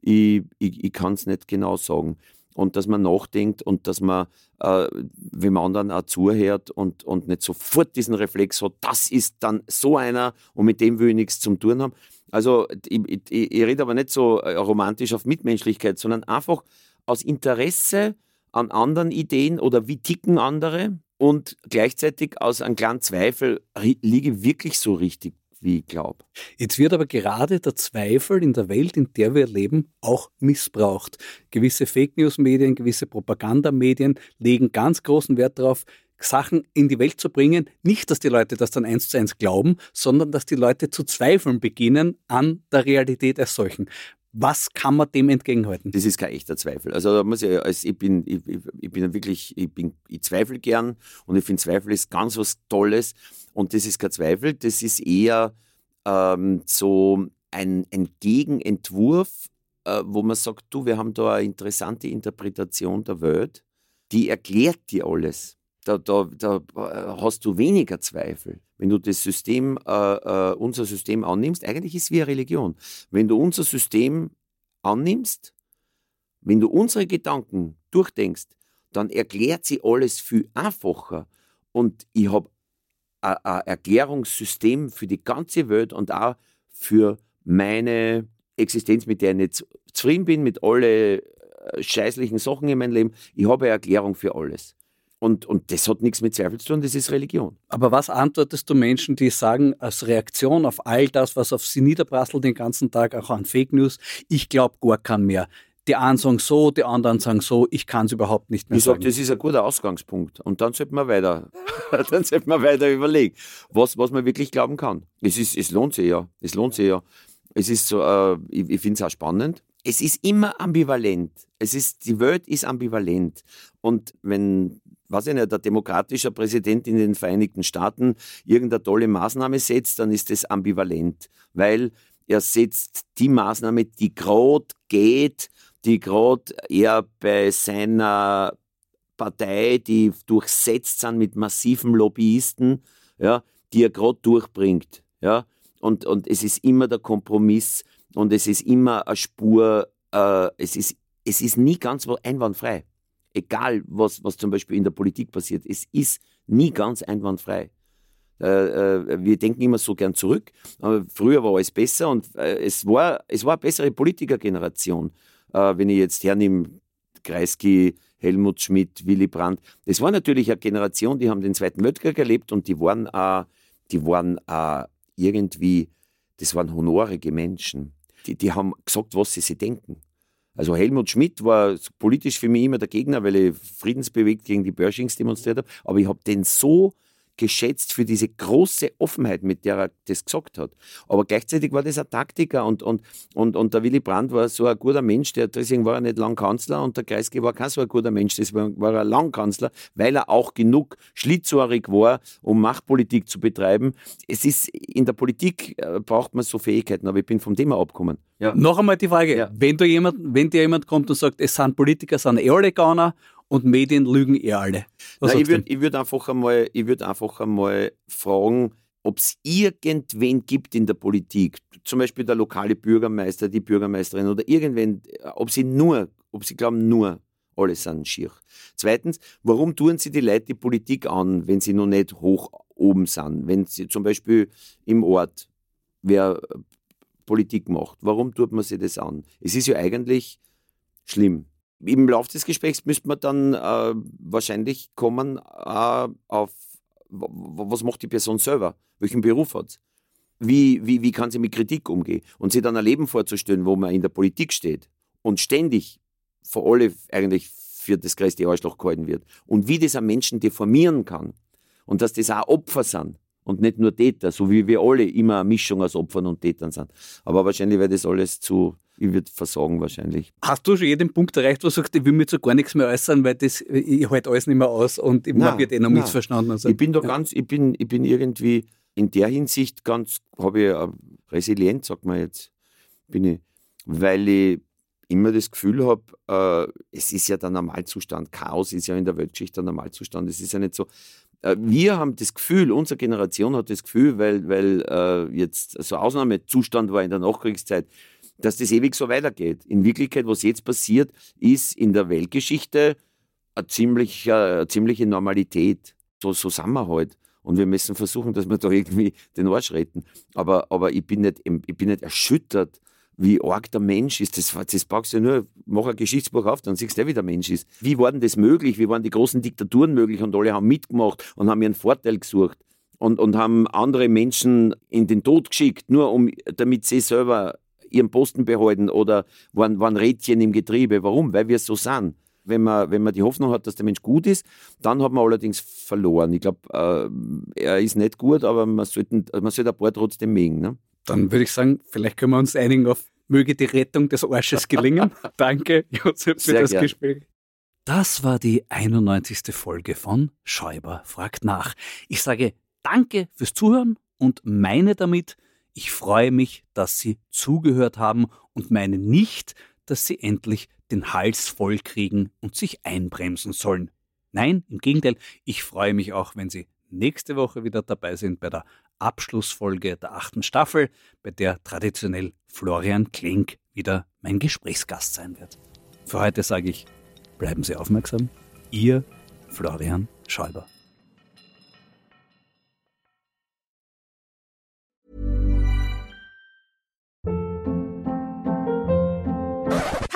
ich, ich, ich kann es nicht genau sagen. Und dass man nachdenkt und dass man, äh, wenn man anderen auch zuhört und, und nicht sofort diesen Reflex hat, das ist dann so einer und mit dem will ich nichts zu tun haben. Also ich, ich, ich rede aber nicht so äh, romantisch auf Mitmenschlichkeit, sondern einfach aus Interesse an anderen Ideen oder wie ticken andere und gleichzeitig aus einem kleinen Zweifel, liege ich wirklich so richtig wie ich glaube. Jetzt wird aber gerade der Zweifel in der Welt, in der wir leben, auch missbraucht. Gewisse Fake News Medien, gewisse Propagandamedien legen ganz großen Wert darauf, Sachen in die Welt zu bringen. Nicht, dass die Leute das dann eins zu eins glauben, sondern dass die Leute zu zweifeln beginnen an der Realität als solchen. Was kann man dem entgegenhalten? Das ist kein echter Zweifel. Also da muss ich, also ich bin, ich, ich bin wirklich, ich bin, ich zweifle gern und ich finde Zweifel ist ganz was Tolles und das ist kein Zweifel, das ist eher ähm, so ein, ein Gegenentwurf, äh, wo man sagt, du, wir haben da eine interessante Interpretation der Welt, die erklärt dir alles. Da, da, da äh, hast du weniger Zweifel wenn du das System, äh, äh, unser System annimmst, eigentlich ist es wie eine Religion. Wenn du unser System annimmst, wenn du unsere Gedanken durchdenkst, dann erklärt sie alles viel einfacher. Und ich habe ein Erklärungssystem für die ganze Welt und auch für meine Existenz, mit der ich nicht zufrieden bin, mit allen äh, scheißlichen Sachen in meinem Leben. Ich habe eine Erklärung für alles. Und, und das hat nichts mit Zweifel zu tun, das ist Religion. Aber was antwortest du Menschen, die sagen, als Reaktion auf all das, was auf sie niederprasselt den ganzen Tag, auch an Fake News, ich glaube gar kein mehr. Die einen sagen so, die anderen sagen so, ich kann es überhaupt nicht mehr ich sagen. Ich sage, das ist ein guter Ausgangspunkt. Und dann sollte man weiter, *laughs* dann sollte man weiter überlegen, was, was man wirklich glauben kann. Es, ist, es lohnt sich ja. Es lohnt sich ja. Es ist so, äh, ich, ich finde es auch spannend. Es ist immer ambivalent. Es ist, die Welt ist ambivalent. Und wenn weiß ich nicht, der demokratische Präsident in den Vereinigten Staaten irgendeine tolle Maßnahme setzt, dann ist das ambivalent, weil er setzt die Maßnahme, die gerade geht, die gerade eher bei seiner Partei, die durchsetzt sind mit massiven Lobbyisten, ja, die er gerade durchbringt. Ja. Und, und es ist immer der Kompromiss und es ist immer eine Spur, äh, es, ist, es ist nie ganz einwandfrei egal was, was zum Beispiel in der Politik passiert, es ist nie ganz einwandfrei. Äh, äh, wir denken immer so gern zurück, aber früher war alles besser und äh, es, war, es war eine bessere Politikergeneration. Äh, wenn ich jetzt hernehme, Kreisky, Helmut Schmidt, Willy Brandt, das war natürlich eine Generation, die haben den Zweiten Weltkrieg erlebt und die waren, äh, die waren äh, irgendwie, das waren honorige Menschen. Die, die haben gesagt, was sie sich denken. Also Helmut Schmidt war politisch für mich immer der Gegner, weil ich friedensbewegt gegen die Börschings demonstriert habe. Aber ich habe den so geschätzt für diese große Offenheit, mit der er das gesagt hat. Aber gleichzeitig war das ein Taktiker und, und, und, und der Willy Brandt war so ein guter Mensch, der, deswegen war er nicht lang Kanzler und der Kreisky war kein so ein guter Mensch, deswegen war er lang Kanzler, weil er auch genug schlitzohrig war, um Machtpolitik zu betreiben. Es ist, in der Politik äh, braucht man so Fähigkeiten, aber ich bin vom Thema abgekommen. Ja. Noch einmal die Frage, ja. wenn, du jemand, wenn dir jemand kommt und sagt, es sind Politiker, sind eh alle Gauner und Medien lügen eh alle. Nein, ich würde würd einfach, einmal, würd einfach einmal fragen, ob es irgendwen gibt in der Politik, zum Beispiel der lokale Bürgermeister, die Bürgermeisterin oder irgendwen, ob sie nur, ob sie glauben, nur alle sind schier. Zweitens, warum tun sie die Leute die Politik an, wenn sie noch nicht hoch oben sind? Wenn sie zum Beispiel im Ort wer Politik macht, warum tut man sich das an? Es ist ja eigentlich schlimm im Laufe des Gesprächs müsste man dann äh, wahrscheinlich kommen äh, auf, was macht die Person selber? Welchen Beruf hat sie? Wie, wie, wie kann sie mit Kritik umgehen? Und sie dann ein Leben vorzustellen, wo man in der Politik steht und ständig vor alle eigentlich für das größte Arschloch gehalten wird. Und wie das einen Menschen deformieren kann. Und dass das auch Opfer sind und nicht nur Täter, so wie wir alle immer eine Mischung aus Opfern und Tätern sind. Aber wahrscheinlich wäre das alles zu, ich würde versagen wahrscheinlich. Hast du schon jeden Punkt erreicht, wo du sagst, ich will mir zu gar nichts mehr äußern, weil das, ich halte alles nicht mehr aus und ich wird eh noch nein. missverstanden. Also, ich bin da ja. ganz, ich bin, ich bin irgendwie in der Hinsicht ganz, habe ich resilient, sagt man jetzt, bin ich, weil ich immer das Gefühl habe, äh, es ist ja der Normalzustand. Chaos ist ja in der Weltgeschichte der Normalzustand. Es ist ja nicht so, Äh, wir haben das Gefühl, unsere Generation hat das Gefühl, weil, weil äh, jetzt so Ausnahmezustand war in der Nachkriegszeit, dass das ewig so weitergeht. In Wirklichkeit, was jetzt passiert, ist in der Weltgeschichte eine ziemliche, eine ziemliche Normalität. So, so sind wir halt. Und wir müssen versuchen, dass wir da irgendwie den Arsch retten. Aber, aber ich, bin nicht, ich bin nicht erschüttert, wie arg der Mensch ist. Das, das brauchst du nur, mach ein Geschichtsbuch auf, dann siehst du, wie der Mensch ist. Wie war denn das möglich? Wie waren die großen Diktaturen möglich? Und alle haben mitgemacht und haben ihren Vorteil gesucht. Und, und haben andere Menschen in den Tod geschickt, nur um, damit sie selber ihren Posten behalten oder waren, waren Rädchen im Getriebe. Warum? Weil wir so sind. Wenn man, wenn man die Hoffnung hat, dass der Mensch gut ist, dann hat man allerdings verloren. Ich glaube, äh, er ist nicht gut, aber man sollte, man sollte ein paar trotzdem mögen. Ne? Dann würde ich sagen, vielleicht können wir uns einigen auf, möge die Rettung des Arsches gelingen. *laughs* Danke, Josef, für Sehr das gern. Gespräch. Das war die 91. Folge von Schäuber fragt nach. Ich sage Danke fürs Zuhören und meine damit, ich freue mich, dass Sie zugehört haben und meine nicht, dass Sie endlich den Hals voll kriegen und sich einbremsen sollen. Nein, im Gegenteil, ich freue mich auch, wenn Sie nächste Woche wieder dabei sind bei der Abschlussfolge der achten Staffel, bei der traditionell Florian Klink wieder mein Gesprächsgast sein wird. Für heute sage ich, bleiben Sie aufmerksam. Ihr Florian Schäuber.